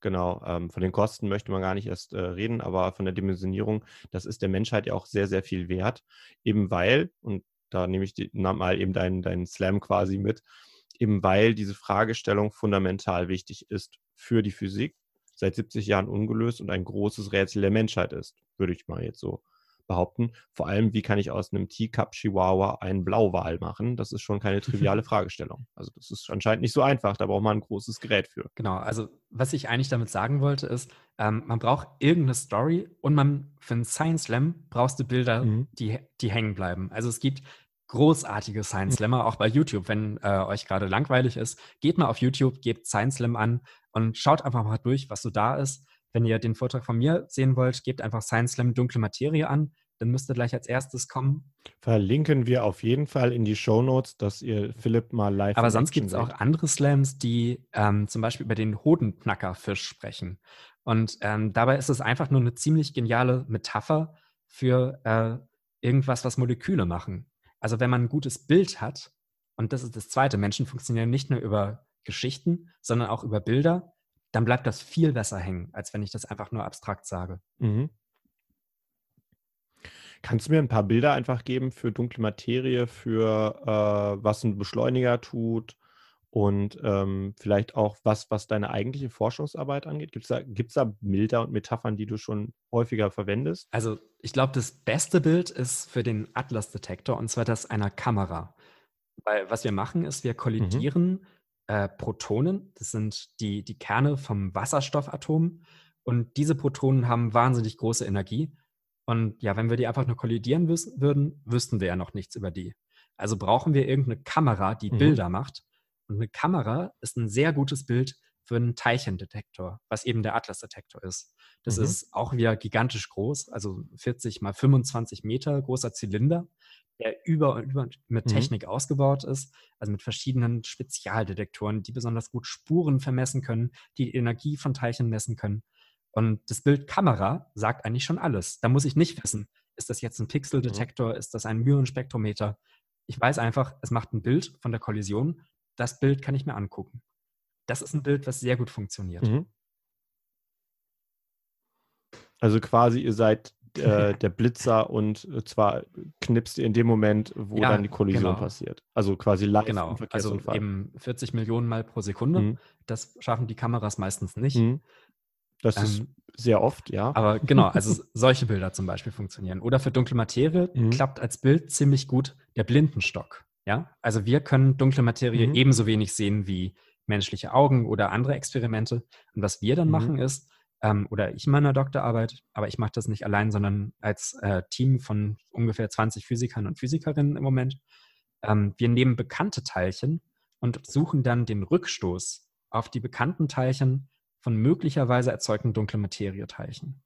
Genau, ähm, von den Kosten möchte man gar nicht erst äh, reden, aber von der Dimensionierung, das ist der Menschheit ja auch sehr, sehr viel wert, eben weil, und da nehme ich die, mal eben deinen, deinen Slam quasi mit, eben weil diese Fragestellung fundamental wichtig ist für die Physik, seit 70 Jahren ungelöst und ein großes Rätsel der Menschheit ist, würde ich mal jetzt so behaupten. Vor allem, wie kann ich aus einem Teacup-Chihuahua einen Blauwal machen? Das ist schon keine triviale Fragestellung. Also das ist anscheinend nicht so einfach. Da braucht man ein großes Gerät für. Genau. Also was ich eigentlich damit sagen wollte, ist, ähm, man braucht irgendeine Story und man für einen Science Slam brauchst du Bilder, mhm. die, die hängen bleiben. Also es gibt großartige Science Slammer, auch bei YouTube. Wenn äh, euch gerade langweilig ist, geht mal auf YouTube, gebt Science Slam an und schaut einfach mal durch, was so da ist. Wenn ihr den Vortrag von mir sehen wollt, gebt einfach Science Slam Dunkle Materie an. Dann müsste gleich als erstes kommen. Verlinken wir auf jeden Fall in die Show Notes, dass ihr Philipp mal live. Aber sonst gibt es auch andere Slams, die ähm, zum Beispiel über den Hodenknackerfisch sprechen. Und ähm, dabei ist es einfach nur eine ziemlich geniale Metapher für äh, irgendwas, was Moleküle machen. Also wenn man ein gutes Bild hat, und das ist das Zweite, Menschen funktionieren nicht nur über Geschichten, sondern auch über Bilder dann bleibt das viel besser hängen, als wenn ich das einfach nur abstrakt sage. Mhm. Kannst du mir ein paar Bilder einfach geben für dunkle Materie, für äh, was ein Beschleuniger tut und ähm, vielleicht auch was, was deine eigentliche Forschungsarbeit angeht? Gibt es da, gibt's da Bilder und Metaphern, die du schon häufiger verwendest? Also ich glaube, das beste Bild ist für den Atlas-Detektor und zwar das einer Kamera. Weil was wir machen, ist, wir mhm. kollidieren mhm äh, Protonen. Das sind die, die Kerne vom Wasserstoffatom. Und diese Protonen haben wahnsinnig große Energie. Und ja, wenn wir die einfach nur kollidieren würden, wüssten wir ja noch nichts über die. Also brauchen wir irgendeine Kamera, die mhm. Bilder macht. Und eine Kamera ist ein sehr gutes Bild für einen Teilchendetektor, was eben der Atlas-Detektor ist. Das mhm. ist auch wieder gigantisch groß, also 40 mal 25 Meter großer Zylinder der über und über mit mhm. Technik mhm. ausgebaut ist, also mit verschiedenen Spezialdetektoren, die besonders gut Spuren vermessen können, die Energie von Teilchen messen können. Und das Bild Kamera sagt eigentlich schon alles. Da muss ich nicht wissen, ist das jetzt ein Pixeldetektor, mhm. ist das ein Myrenspektrometer. Ich weiß einfach, es macht ein Bild von der Kollision. Das Bild kann ich mir angucken. Das ist ein Bild, was sehr gut funktioniert. Mhm. Also quasi, ihr seid äh, der Blitzer und äh, zwar knipst ihr in dem Moment, wo ja, dann die Kollision genau. passiert. Also quasi live genau. im Verkehrsunfall. Also eben 40 Millionen Mal pro Sekunde. Mhm. Das schaffen die Kameras meistens nicht. Mhm. Das ähm, ist sehr oft, ja. Aber genau, also solche Bilder zum Beispiel funktionieren. Oder für dunkle Materie mhm. klappt als Bild ziemlich gut der Blindenstock. Ja, also wir können dunkle Materie mhm. ebenso wenig sehen wie menschliche Augen oder andere Experimente. Und was wir dann mhm. machen ist, ähm, oder ich in meiner Doktorarbeit, aber ich mache das nicht allein, sondern als äh, Team von ungefähr 20 Physikern und Physikerinnen im Moment. Ähm, wir nehmen bekannte Teilchen und suchen dann den Rückstoß auf die bekannten Teilchen von möglicherweise erzeugten dunklen Materieteilchen.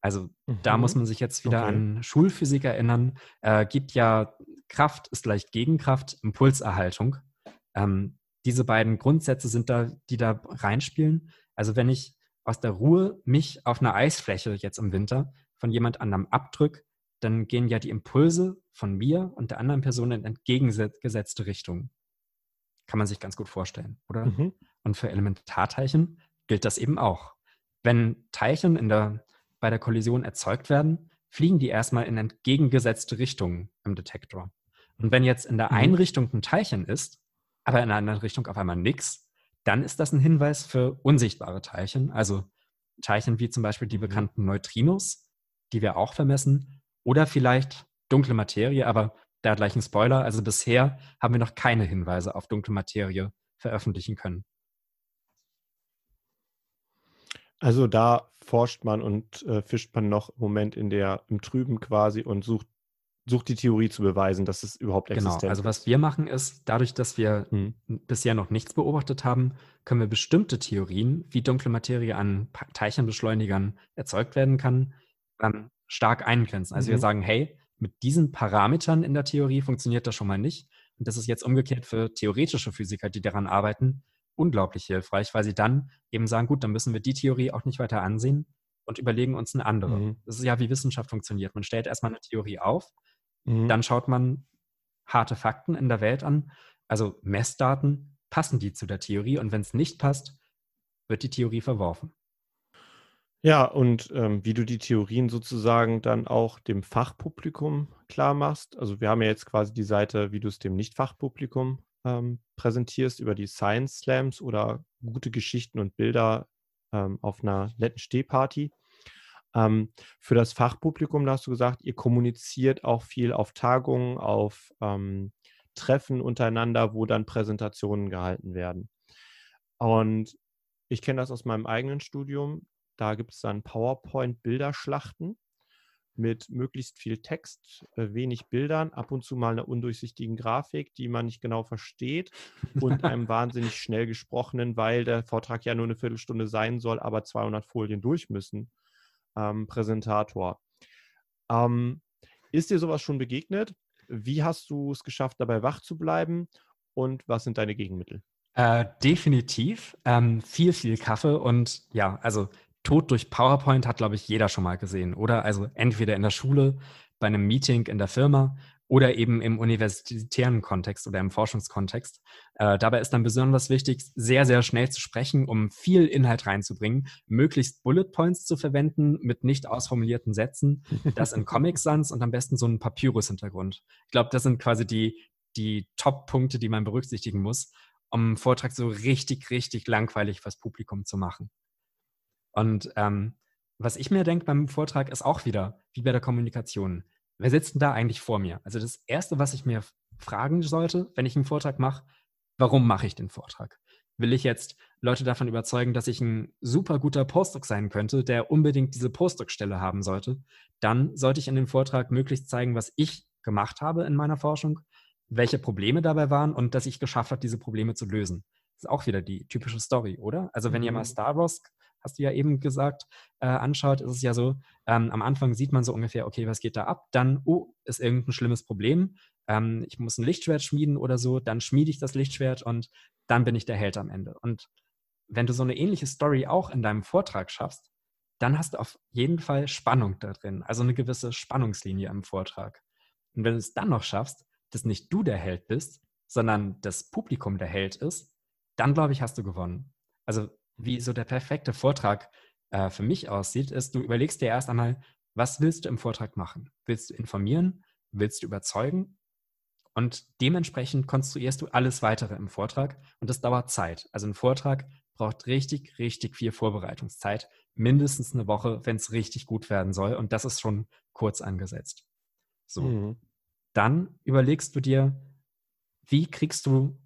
Also mhm. da muss man sich jetzt wieder okay. an Schulphysik erinnern. Äh, gibt ja Kraft ist gleich Gegenkraft, Impulserhaltung. Ähm, diese beiden Grundsätze sind da, die da reinspielen. Also wenn ich aus der Ruhe mich auf einer Eisfläche jetzt im Winter von jemand anderem abdrück, dann gehen ja die Impulse von mir und der anderen Person in entgegengesetzte Richtungen. Kann man sich ganz gut vorstellen, oder? Mhm. Und für Elementarteilchen gilt das eben auch. Wenn Teilchen in der, bei der Kollision erzeugt werden, fliegen die erstmal in entgegengesetzte Richtungen im Detektor. Und wenn jetzt in der mhm. einen Richtung ein Teilchen ist, aber in der anderen Richtung auf einmal nichts, dann ist das ein Hinweis für unsichtbare Teilchen, also Teilchen wie zum Beispiel die mhm. bekannten Neutrinos, die wir auch vermessen, oder vielleicht dunkle Materie, aber da gleich ein Spoiler. Also bisher haben wir noch keine Hinweise auf dunkle Materie veröffentlichen können. Also da forscht man und äh, fischt man noch im Moment in der im Trüben quasi und sucht sucht die Theorie zu beweisen, dass es überhaupt existent Genau, also was wir machen ist, dadurch, dass wir hm. bisher noch nichts beobachtet haben, können wir bestimmte Theorien, wie dunkle Materie an Teilchenbeschleunigern erzeugt werden kann, ähm, stark eingrenzen. Also mhm. wir sagen, hey, mit diesen Parametern in der Theorie funktioniert das schon mal nicht. Und das ist jetzt umgekehrt für theoretische Physiker, die daran arbeiten, unglaublich hilfreich, weil sie dann eben sagen, gut, dann müssen wir die Theorie auch nicht weiter ansehen und überlegen uns eine andere. Mhm. Das ist ja, wie Wissenschaft funktioniert. Man stellt erstmal eine Theorie auf Mhm. Dann schaut man harte Fakten in der Welt an, also Messdaten, passen die zu der Theorie und wenn es nicht passt, wird die Theorie verworfen. Ja, und ähm, wie du die Theorien sozusagen dann auch dem Fachpublikum klar machst. Also wir haben ja jetzt quasi die Seite, wie du es dem Nicht-Fachpublikum ähm, präsentierst über die Science Slams oder gute Geschichten und Bilder ähm, auf einer netten Stehparty. Ähm, für das Fachpublikum, da hast du gesagt, ihr kommuniziert auch viel auf Tagungen, auf ähm, Treffen untereinander, wo dann Präsentationen gehalten werden. Und ich kenne das aus meinem eigenen Studium. Da gibt es dann PowerPoint-Bilderschlachten mit möglichst viel Text, äh, wenig Bildern, ab und zu mal einer undurchsichtigen Grafik, die man nicht genau versteht und einem wahnsinnig schnell gesprochenen, weil der Vortrag ja nur eine Viertelstunde sein soll, aber 200 Folien durch müssen ähm, Präsentator. Ähm, ist dir sowas schon begegnet? Wie hast du es geschafft, dabei wach zu bleiben? Und was sind deine Gegenmittel? Äh, definitiv. Ähm, viel, viel Kaffee und ja, also Tod durch PowerPoint hat, glaube ich, jeder schon mal gesehen, oder? Also entweder in der Schule, bei einem Meeting in der Firma oder eben im universitären Kontext oder im Forschungskontext. Äh, dabei ist dann besonders wichtig, sehr, sehr schnell zu sprechen, um viel Inhalt reinzubringen, möglichst Bullet Points zu verwenden mit nicht ausformulierten Sätzen, das in Comic Sans und am besten so einen Papyrus-Hintergrund. Ich glaube, das sind quasi die, die Top-Punkte, die man berücksichtigen muss, um einen Vortrag so richtig, richtig langweilig fürs Publikum zu machen. Und ähm, was ich mir denke beim Vortrag ist auch wieder, wie bei der Kommunikation wer sitzt denn da eigentlich vor mir? Also das Erste, was ich mir fragen sollte, wenn ich einen Vortrag mache, warum mache ich den Vortrag? Will ich jetzt Leute davon überzeugen, dass ich ein super guter Postdoc sein könnte, der unbedingt diese Postdoc-Stelle haben sollte? Dann sollte ich in dem Vortrag möglichst zeigen, was ich gemacht habe in meiner Forschung, welche Probleme dabei waren und dass ich geschafft habe, diese Probleme zu lösen. Das ist auch wieder die typische Story, oder? Also wenn mhm. ihr mal mhm. Star Wars hast du ja eben gesagt, äh, anschaut, ist es ja so, ähm, am Anfang sieht man so ungefähr, okay, was geht da ab? Dann, oh, ist irgendein schlimmes Problem. Ähm, ich muss ein Lichtschwert schmieden oder so, dann schmiede ich das Lichtschwert und dann bin ich der Held am Ende. Und wenn du so eine ähnliche Story auch in deinem Vortrag schaffst, dann hast du auf jeden Fall Spannung da drin, also eine gewisse Spannungslinie im Vortrag. Und wenn du es dann noch schaffst, dass nicht du der Held bist, sondern das Publikum der Held ist, dann glaube ich, hast du gewonnen. Also wie so der perfekte Vortrag äh, für mich aussieht, ist, du überlegst dir erst einmal, was willst du im Vortrag machen? Willst du informieren? Willst du überzeugen? Und dementsprechend konstruierst du alles weitere im Vortrag und das dauert Zeit. Also ein Vortrag braucht richtig, richtig viel Vorbereitungszeit, mindestens eine Woche, wenn es richtig gut werden soll. Und das ist schon kurz angesetzt. So. Mhm. Dann überlegst du dir, wie kriegst du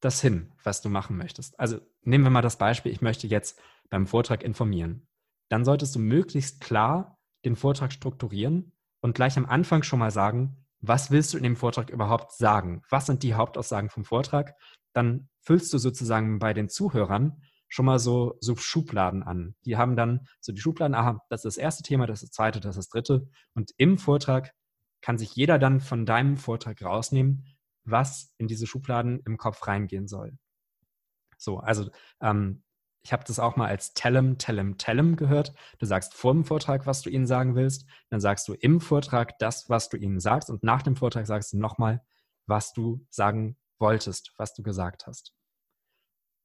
das hin, was du machen möchtest. Also nehmen wir mal das Beispiel, ich möchte jetzt beim Vortrag informieren. Dann solltest du möglichst klar den Vortrag strukturieren und gleich am Anfang schon mal sagen, was willst du in dem Vortrag überhaupt sagen? Was sind die Hauptaussagen vom Vortrag? Dann füllst du sozusagen bei den Zuhörern schon mal so, so Schubladen an. Die haben dann so die Schubladen, aha, das ist das erste Thema, das ist das zweite, das ist das dritte. Und im Vortrag kann sich jeder dann von deinem Vortrag rausnehmen, was in diese Schubladen im Kopf reingehen soll. So, also ähm, ich habe das auch mal als Tellem, Tellem, Tellem gehört. Du sagst vor dem Vortrag, was du ihnen sagen willst. Dann sagst du im Vortrag das, was du ihnen sagst. Und nach dem Vortrag sagst du nochmal, was du sagen wolltest, was du gesagt hast.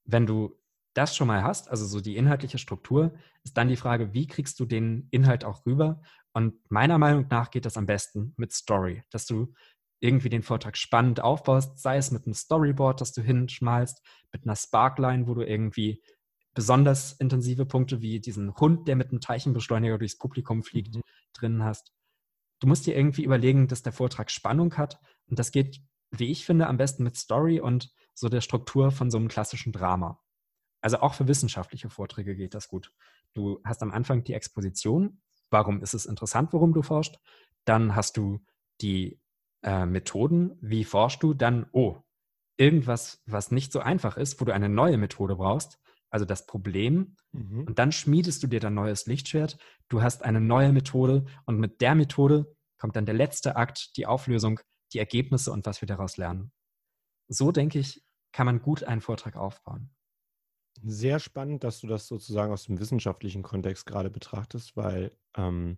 Wenn du das schon mal hast, also so die inhaltliche Struktur, ist dann die Frage, wie kriegst du den Inhalt auch rüber? Und meiner Meinung nach geht das am besten mit Story, dass du irgendwie den Vortrag spannend aufbaust, sei es mit einem Storyboard, das du hinschmalst, mit einer Sparkline, wo du irgendwie besonders intensive Punkte wie diesen Hund, der mit einem Teilchenbeschleuniger durchs Publikum fliegt, mhm. drin hast. Du musst dir irgendwie überlegen, dass der Vortrag Spannung hat. Und das geht, wie ich finde, am besten mit Story und so der Struktur von so einem klassischen Drama. Also auch für wissenschaftliche Vorträge geht das gut. Du hast am Anfang die Exposition. Warum ist es interessant, worum du forschst? Dann hast du die äh, Methoden. Wie forschst du? Dann, oh, irgendwas, was nicht so einfach ist, wo du eine neue Methode brauchst also das Problem. Mhm. Und dann schmiedest du dir dein neues Lichtschwert. Du hast eine neue Methode und mit der Methode kommt dann der letzte Akt, die Auflösung, die Ergebnisse und was wir daraus lernen. So denke ich, kann man gut einen Vortrag aufbauen. Sehr spannend, dass du das sozusagen aus dem wissenschaftlichen Kontext gerade betrachtest, weil ähm,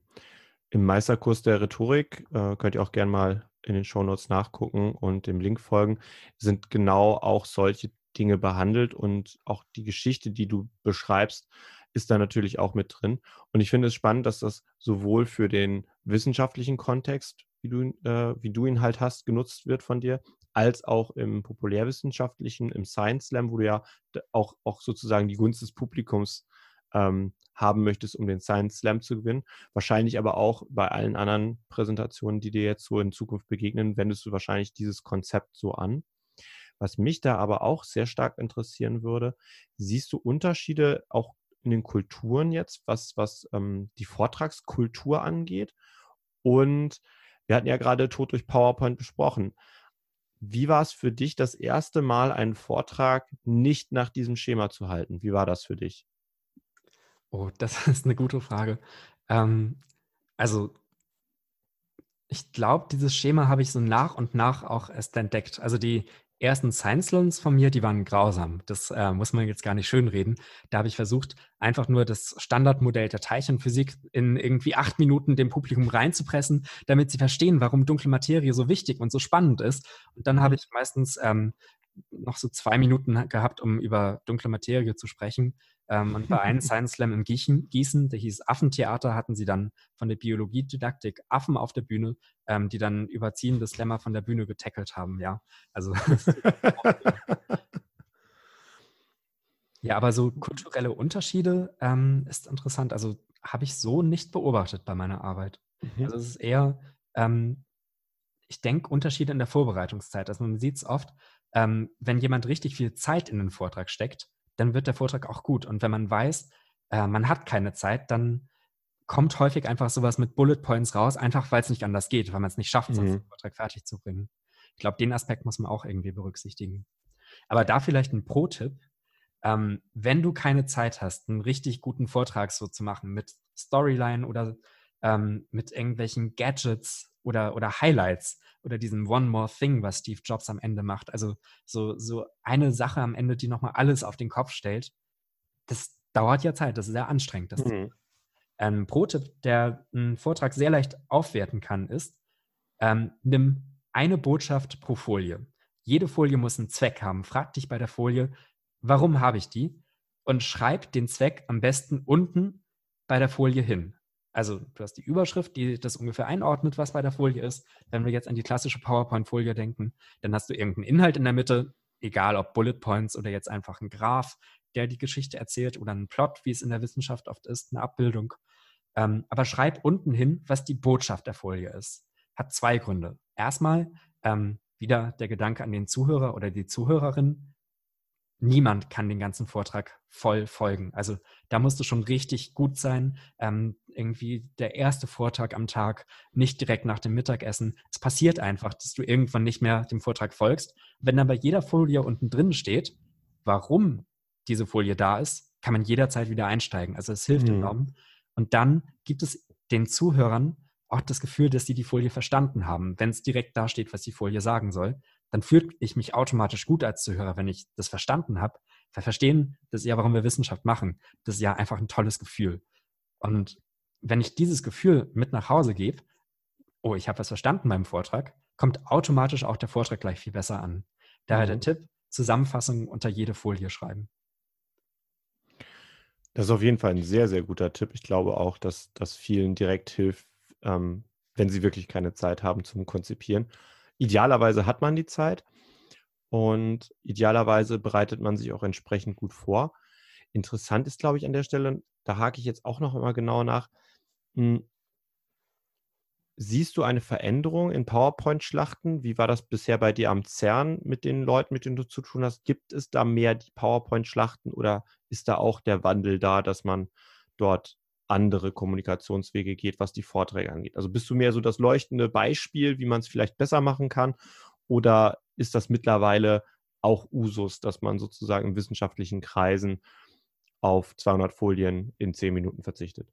im Meisterkurs der Rhetorik, äh, könnt ihr auch gerne mal in den Shownotes nachgucken und dem Link folgen, sind genau auch solche Dinge behandelt und auch die Geschichte, die du beschreibst, ist da natürlich auch mit drin. Und ich finde es spannend, dass das sowohl für den wissenschaftlichen Kontext, wie du, äh, wie du ihn halt hast, genutzt wird von dir, als auch im populärwissenschaftlichen, im Science Slam, wo du ja auch, auch sozusagen die Gunst des Publikums ähm, haben möchtest, um den Science Slam zu gewinnen. Wahrscheinlich aber auch bei allen anderen Präsentationen, die dir jetzt so in Zukunft begegnen, wendest du wahrscheinlich dieses Konzept so an. Was mich da aber auch sehr stark interessieren würde, siehst du Unterschiede auch in den Kulturen jetzt, was, was ähm, die Vortragskultur angeht? Und wir hatten ja gerade Tod durch PowerPoint besprochen. Wie war es für dich, das erste Mal einen Vortrag nicht nach diesem Schema zu halten? Wie war das für dich? Oh, das ist eine gute Frage. Ähm, also ich glaube, dieses Schema habe ich so nach und nach auch erst entdeckt. Also die ersten Science Slams von mir, die waren grausam. Das äh, muss man jetzt gar nicht schönreden. Da habe ich versucht, einfach nur das Standardmodell der Teilchenphysik in irgendwie acht Minuten dem Publikum reinzupressen, damit sie verstehen, warum dunkle Materie so wichtig und so spannend ist. Und dann habe mhm. ich meistens ähm, noch so zwei Minuten gehabt, um über dunkle Materie zu sprechen. Ähm, und bei einem Science Slam in Gießen, Gießen, der hieß Affentheater, hatten sie dann von der Biologiedidaktik Affen auf der Bühne, ähm, die dann überziehende Slammer von der Bühne getackelt haben. Ja, also. ja, aber so kulturelle Unterschiede ähm, ist interessant. Also habe ich so nicht beobachtet bei meiner Arbeit. Mhm. Also es ist eher, ähm, ich denke, Unterschiede in der Vorbereitungszeit. Also man sieht es oft, ähm, wenn jemand richtig viel Zeit in den Vortrag steckt, dann wird der Vortrag auch gut. Und wenn man weiß, äh, man hat keine Zeit, dann kommt häufig einfach sowas mit Bullet Points raus, einfach weil es nicht anders geht, weil man es nicht schafft, mhm. sonst den Vortrag fertig zu bringen. Ich glaube, den Aspekt muss man auch irgendwie berücksichtigen. Aber da vielleicht ein Pro-Tipp. Ähm, wenn du keine Zeit hast, einen richtig guten Vortrag so zu machen mit Storyline oder ähm, mit irgendwelchen Gadgets oder, oder Highlights oder diesem One More Thing, was Steve Jobs am Ende macht. Also so, so eine Sache am Ende, die nochmal alles auf den Kopf stellt. Das dauert ja Zeit, das ist sehr anstrengend. Das mhm. Ein Pro-Tipp, der einen Vortrag sehr leicht aufwerten kann, ist, ähm, nimm eine Botschaft pro Folie. Jede Folie muss einen Zweck haben. Frag dich bei der Folie, warum habe ich die? Und schreib den Zweck am besten unten bei der Folie hin. Also du hast die Überschrift, die das ungefähr einordnet, was bei der Folie ist. Wenn wir jetzt an die klassische PowerPoint-Folie denken, dann hast du irgendeinen Inhalt in der Mitte, egal ob Bullet Points oder jetzt einfach ein Graph, der die Geschichte erzählt oder ein Plot, wie es in der Wissenschaft oft ist, eine Abbildung. Ähm, aber schreib unten hin, was die Botschaft der Folie ist. Hat zwei Gründe. Erstmal ähm, wieder der Gedanke an den Zuhörer oder die Zuhörerin. Niemand kann den ganzen Vortrag voll folgen. Also da musst du schon richtig gut sein. Ähm, irgendwie der erste Vortrag am Tag, nicht direkt nach dem Mittagessen. Es passiert einfach, dass du irgendwann nicht mehr dem Vortrag folgst. Wenn dann bei jeder Folie unten drin steht, warum diese Folie da ist, kann man jederzeit wieder einsteigen. Also es hilft mhm. enorm. Und dann gibt es den Zuhörern auch das Gefühl, dass sie die Folie verstanden haben. Wenn es direkt da steht, was die Folie sagen soll, dann fühle ich mich automatisch gut als Zuhörer, wenn ich das verstanden habe. Weil verstehen, das ist ja, warum wir Wissenschaft machen. Das ist ja einfach ein tolles Gefühl. Und wenn ich dieses Gefühl mit nach Hause gebe, oh, ich habe was verstanden beim Vortrag, kommt automatisch auch der Vortrag gleich viel besser an. Daher der mhm. Tipp, Zusammenfassung unter jede Folie schreiben. Das ist auf jeden Fall ein sehr, sehr guter Tipp. Ich glaube auch, dass das vielen direkt hilft, ähm, wenn sie wirklich keine Zeit haben zum Konzipieren. Idealerweise hat man die Zeit und idealerweise bereitet man sich auch entsprechend gut vor. Interessant ist, glaube ich, an der Stelle, da hake ich jetzt auch noch mal genauer nach. Hm, siehst du eine Veränderung in PowerPoint-Schlachten? Wie war das bisher bei dir am CERN mit den Leuten, mit denen du zu tun hast? Gibt es da mehr die PowerPoint-Schlachten oder ist da auch der Wandel da, dass man dort andere Kommunikationswege geht, was die Vorträge angeht? Also bist du mehr so das leuchtende Beispiel, wie man es vielleicht besser machen kann? Oder ist das mittlerweile auch Usus, dass man sozusagen in wissenschaftlichen Kreisen auf 200 Folien in 10 Minuten verzichtet?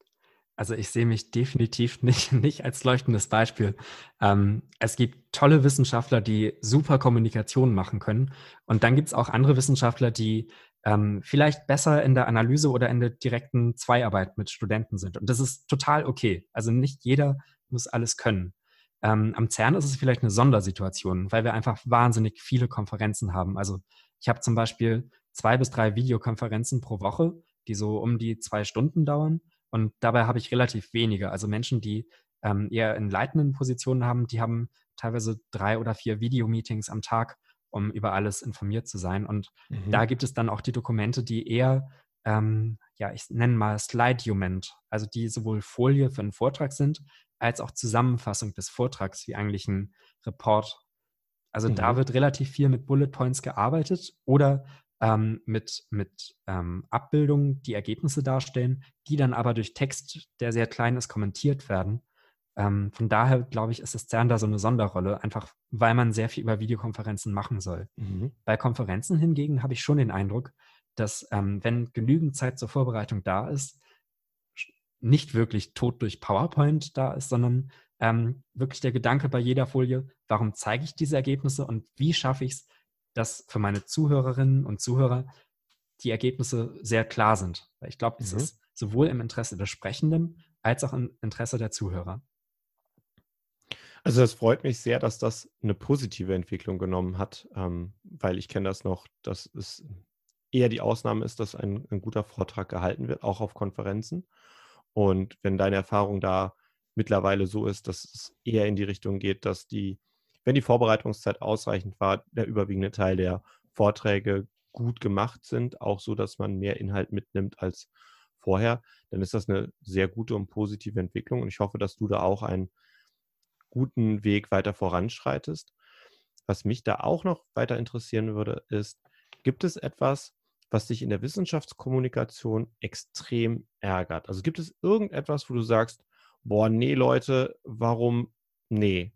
Also ich sehe mich definitiv nicht, nicht als leuchtendes Beispiel. Ähm, es gibt tolle Wissenschaftler, die super Kommunikation machen können. Und dann gibt es auch andere Wissenschaftler, die ähm, vielleicht besser in der Analyse oder in der direkten Zweiarbeit mit Studenten sind. Und das ist total okay. Also nicht jeder muss alles können. Ähm, am CERN ist es vielleicht eine Sondersituation, weil wir einfach wahnsinnig viele Konferenzen haben. Also ich habe zum Beispiel zwei bis drei Videokonferenzen pro Woche, die so um die zwei Stunden dauern. Und dabei habe ich relativ wenige. Also Menschen, die ähm, eher in leitenden Positionen haben, die haben teilweise drei oder vier Videomeetings am Tag um über alles informiert zu sein. Und mhm. da gibt es dann auch die Dokumente, die eher, ähm, ja, ich nenne mal Slide-Document, also die sowohl Folie für einen Vortrag sind, als auch Zusammenfassung des Vortrags, wie eigentlich ein Report. Also mhm. da wird relativ viel mit Bullet Points gearbeitet oder ähm, mit, mit ähm, Abbildungen, die Ergebnisse darstellen, die dann aber durch Text, der sehr klein ist, kommentiert werden. Ähm, von daher glaube ich, ist das CERN da so eine Sonderrolle, einfach weil man sehr viel über Videokonferenzen machen soll. Mhm. Bei Konferenzen hingegen habe ich schon den Eindruck, dass ähm, wenn genügend Zeit zur Vorbereitung da ist, nicht wirklich tot durch PowerPoint da ist, sondern ähm, wirklich der Gedanke bei jeder Folie, warum zeige ich diese Ergebnisse und wie schaffe ich es, dass für meine Zuhörerinnen und Zuhörer die Ergebnisse sehr klar sind. Weil ich glaube, es mhm. ist sowohl im Interesse des Sprechenden als auch im Interesse der Zuhörer. Also das freut mich sehr, dass das eine positive Entwicklung genommen hat, ähm, weil ich kenne das noch, dass es eher die Ausnahme ist, dass ein, ein guter Vortrag gehalten wird, auch auf Konferenzen. Und wenn deine Erfahrung da mittlerweile so ist, dass es eher in die Richtung geht, dass die, wenn die Vorbereitungszeit ausreichend war, der überwiegende Teil der Vorträge gut gemacht sind, auch so, dass man mehr Inhalt mitnimmt als vorher, dann ist das eine sehr gute und positive Entwicklung. Und ich hoffe, dass du da auch ein guten Weg weiter voranschreitest. Was mich da auch noch weiter interessieren würde, ist, gibt es etwas, was dich in der Wissenschaftskommunikation extrem ärgert? Also gibt es irgendetwas, wo du sagst, boah, nee, Leute, warum nee?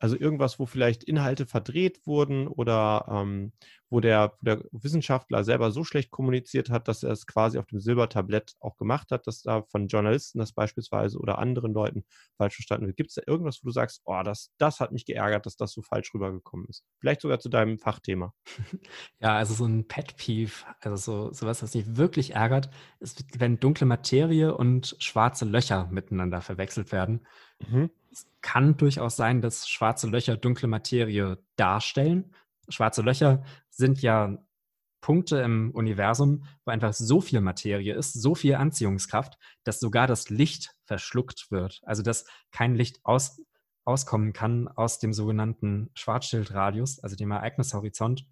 Also irgendwas, wo vielleicht Inhalte verdreht wurden oder ähm, wo, der, wo der Wissenschaftler selber so schlecht kommuniziert hat, dass er es quasi auf dem Silbertablett auch gemacht hat, dass da von Journalisten das beispielsweise oder anderen Leuten falsch verstanden wird. Gibt es da irgendwas, wo du sagst, oh, das, das hat mich geärgert, dass das so falsch rübergekommen ist? Vielleicht sogar zu deinem Fachthema. Ja, also so ein Pet-Peeve, also so, sowas, was mich wirklich ärgert, ist, wenn dunkle Materie und schwarze Löcher miteinander verwechselt werden. Mhm. Es kann durchaus sein, dass schwarze Löcher dunkle Materie darstellen. Schwarze Löcher sind ja Punkte im Universum, wo einfach so viel Materie ist, so viel Anziehungskraft, dass sogar das Licht verschluckt wird. Also dass kein Licht aus, auskommen kann aus dem sogenannten Schwarzschildradius, also dem Ereignishorizont.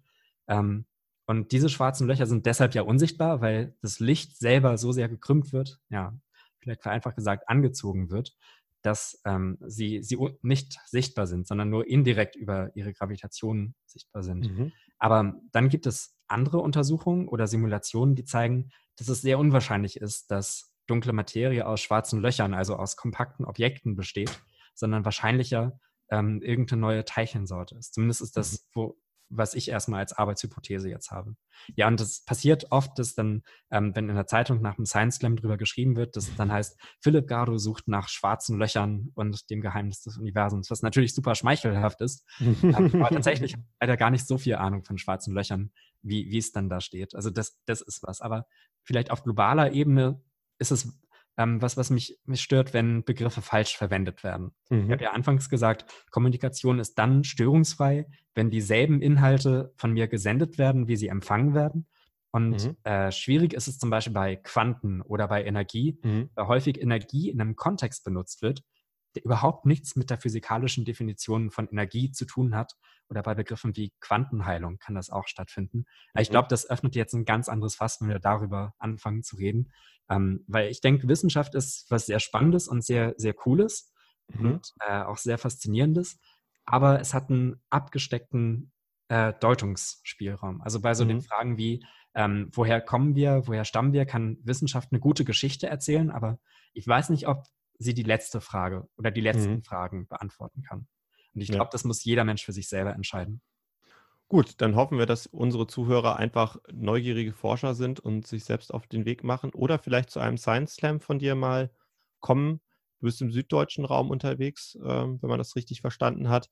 Ähm, und diese schwarzen Löcher sind deshalb ja unsichtbar, weil das Licht selber so sehr gekrümmt wird, ja, vielleicht vereinfacht gesagt, angezogen wird, dass ähm, sie, sie nicht sichtbar sind, sondern nur indirekt über ihre Gravitation sichtbar sind. Mhm. Aber dann gibt es andere Untersuchungen oder Simulationen, die zeigen, dass es sehr unwahrscheinlich ist, dass dunkle Materie aus schwarzen Löchern, also aus kompakten Objekten besteht, sondern wahrscheinlicher ähm, irgendeine neue Teilchensorte ist. Zumindest ist das, mhm. wo, was ich erstmal als Arbeitshypothese jetzt habe. Ja, und das passiert oft, dass dann, ähm, wenn in der Zeitung nach einem Science Slam drüber geschrieben wird, dass es dann heißt, Philipp Gardo sucht nach schwarzen Löchern und dem Geheimnis des Universums, was natürlich super schmeichelhaft ist. aber tatsächlich leider gar nicht so viel Ahnung von schwarzen Löchern, wie, wie es dann da steht. Also das, das ist was. Aber vielleicht auf globaler Ebene ist es ähm, was, was mich, mich stört, wenn Begriffe falsch verwendet werden. Mhm. Ich habe ja anfangs gesagt, Kommunikation ist dann störungsfrei, wenn dieselben Inhalte von mir gesendet werden, wie sie empfangen werden. Und mhm. äh, schwierig ist es zum Beispiel bei Quanten oder bei Energie, mhm. weil häufig Energie in einem Kontext benutzt wird, der überhaupt nichts mit der physikalischen Definition von Energie zu tun hat. Oder bei Begriffen wie Quantenheilung kann das auch stattfinden. Mhm. Ich glaube, das öffnet jetzt ein ganz anderes Fass, wenn wir darüber anfangen zu reden. Ähm, weil ich denke, Wissenschaft ist was sehr Spannendes und sehr, sehr Cooles mhm. und äh, auch sehr Faszinierendes. Aber es hat einen abgesteckten äh, Deutungsspielraum. Also bei so mhm. den Fragen wie, ähm, woher kommen wir, woher stammen wir, kann Wissenschaft eine gute Geschichte erzählen, aber ich weiß nicht, ob sie die letzte Frage oder die letzten mhm. Fragen beantworten kann. Und ich glaube, ja. das muss jeder Mensch für sich selber entscheiden. Gut, dann hoffen wir, dass unsere Zuhörer einfach neugierige Forscher sind und sich selbst auf den Weg machen oder vielleicht zu einem Science Slam von dir mal kommen. Du bist im süddeutschen Raum unterwegs, äh, wenn man das richtig verstanden hat.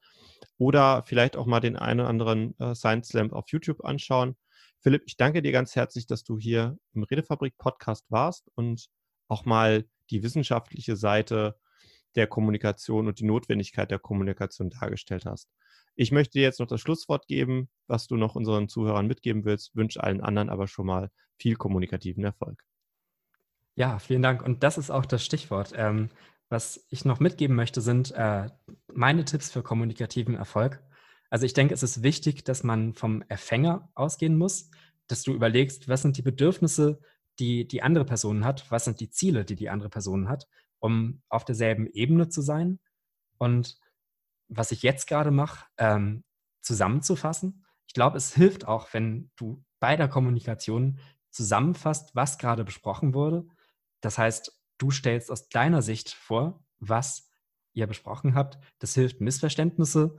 Oder vielleicht auch mal den einen oder anderen äh, Science Slam auf YouTube anschauen. Philipp, ich danke dir ganz herzlich, dass du hier im Redefabrik Podcast warst und auch mal die wissenschaftliche Seite der Kommunikation und die Notwendigkeit der Kommunikation dargestellt hast. Ich möchte dir jetzt noch das Schlusswort geben, was du noch unseren Zuhörern mitgeben willst, wünsche allen anderen aber schon mal viel kommunikativen Erfolg. Ja, vielen Dank. Und das ist auch das Stichwort. Ähm, was ich noch mitgeben möchte, sind äh, meine Tipps für kommunikativen Erfolg. Also ich denke, es ist wichtig, dass man vom Erfänger ausgehen muss, dass du überlegst, was sind die Bedürfnisse die die andere Person hat, was sind die Ziele, die die andere Person hat, um auf derselben Ebene zu sein. Und was ich jetzt gerade mache, ähm, zusammenzufassen. Ich glaube, es hilft auch, wenn du bei der Kommunikation zusammenfasst, was gerade besprochen wurde. Das heißt, du stellst aus deiner Sicht vor, was ihr besprochen habt. Das hilft, Missverständnisse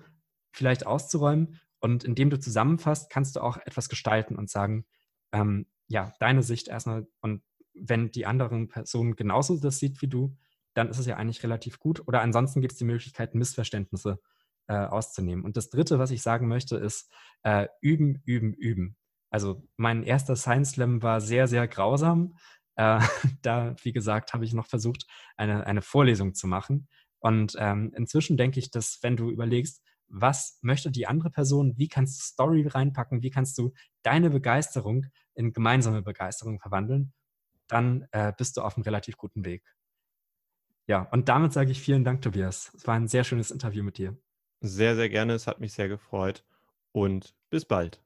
vielleicht auszuräumen. Und indem du zusammenfasst, kannst du auch etwas gestalten und sagen, ähm, ja, deine Sicht erstmal und wenn die anderen Personen genauso das sieht wie du, dann ist es ja eigentlich relativ gut. Oder ansonsten gibt es die Möglichkeit, Missverständnisse äh, auszunehmen. Und das Dritte, was ich sagen möchte, ist äh, üben, üben, üben. Also mein erster Science Slam war sehr, sehr grausam. Äh, da, wie gesagt, habe ich noch versucht, eine, eine Vorlesung zu machen. Und ähm, inzwischen denke ich, dass wenn du überlegst, was möchte die andere Person, wie kannst du Story reinpacken, wie kannst du deine Begeisterung in gemeinsame Begeisterung verwandeln, dann äh, bist du auf einem relativ guten Weg. Ja, und damit sage ich vielen Dank, Tobias. Es war ein sehr schönes Interview mit dir. Sehr, sehr gerne. Es hat mich sehr gefreut und bis bald.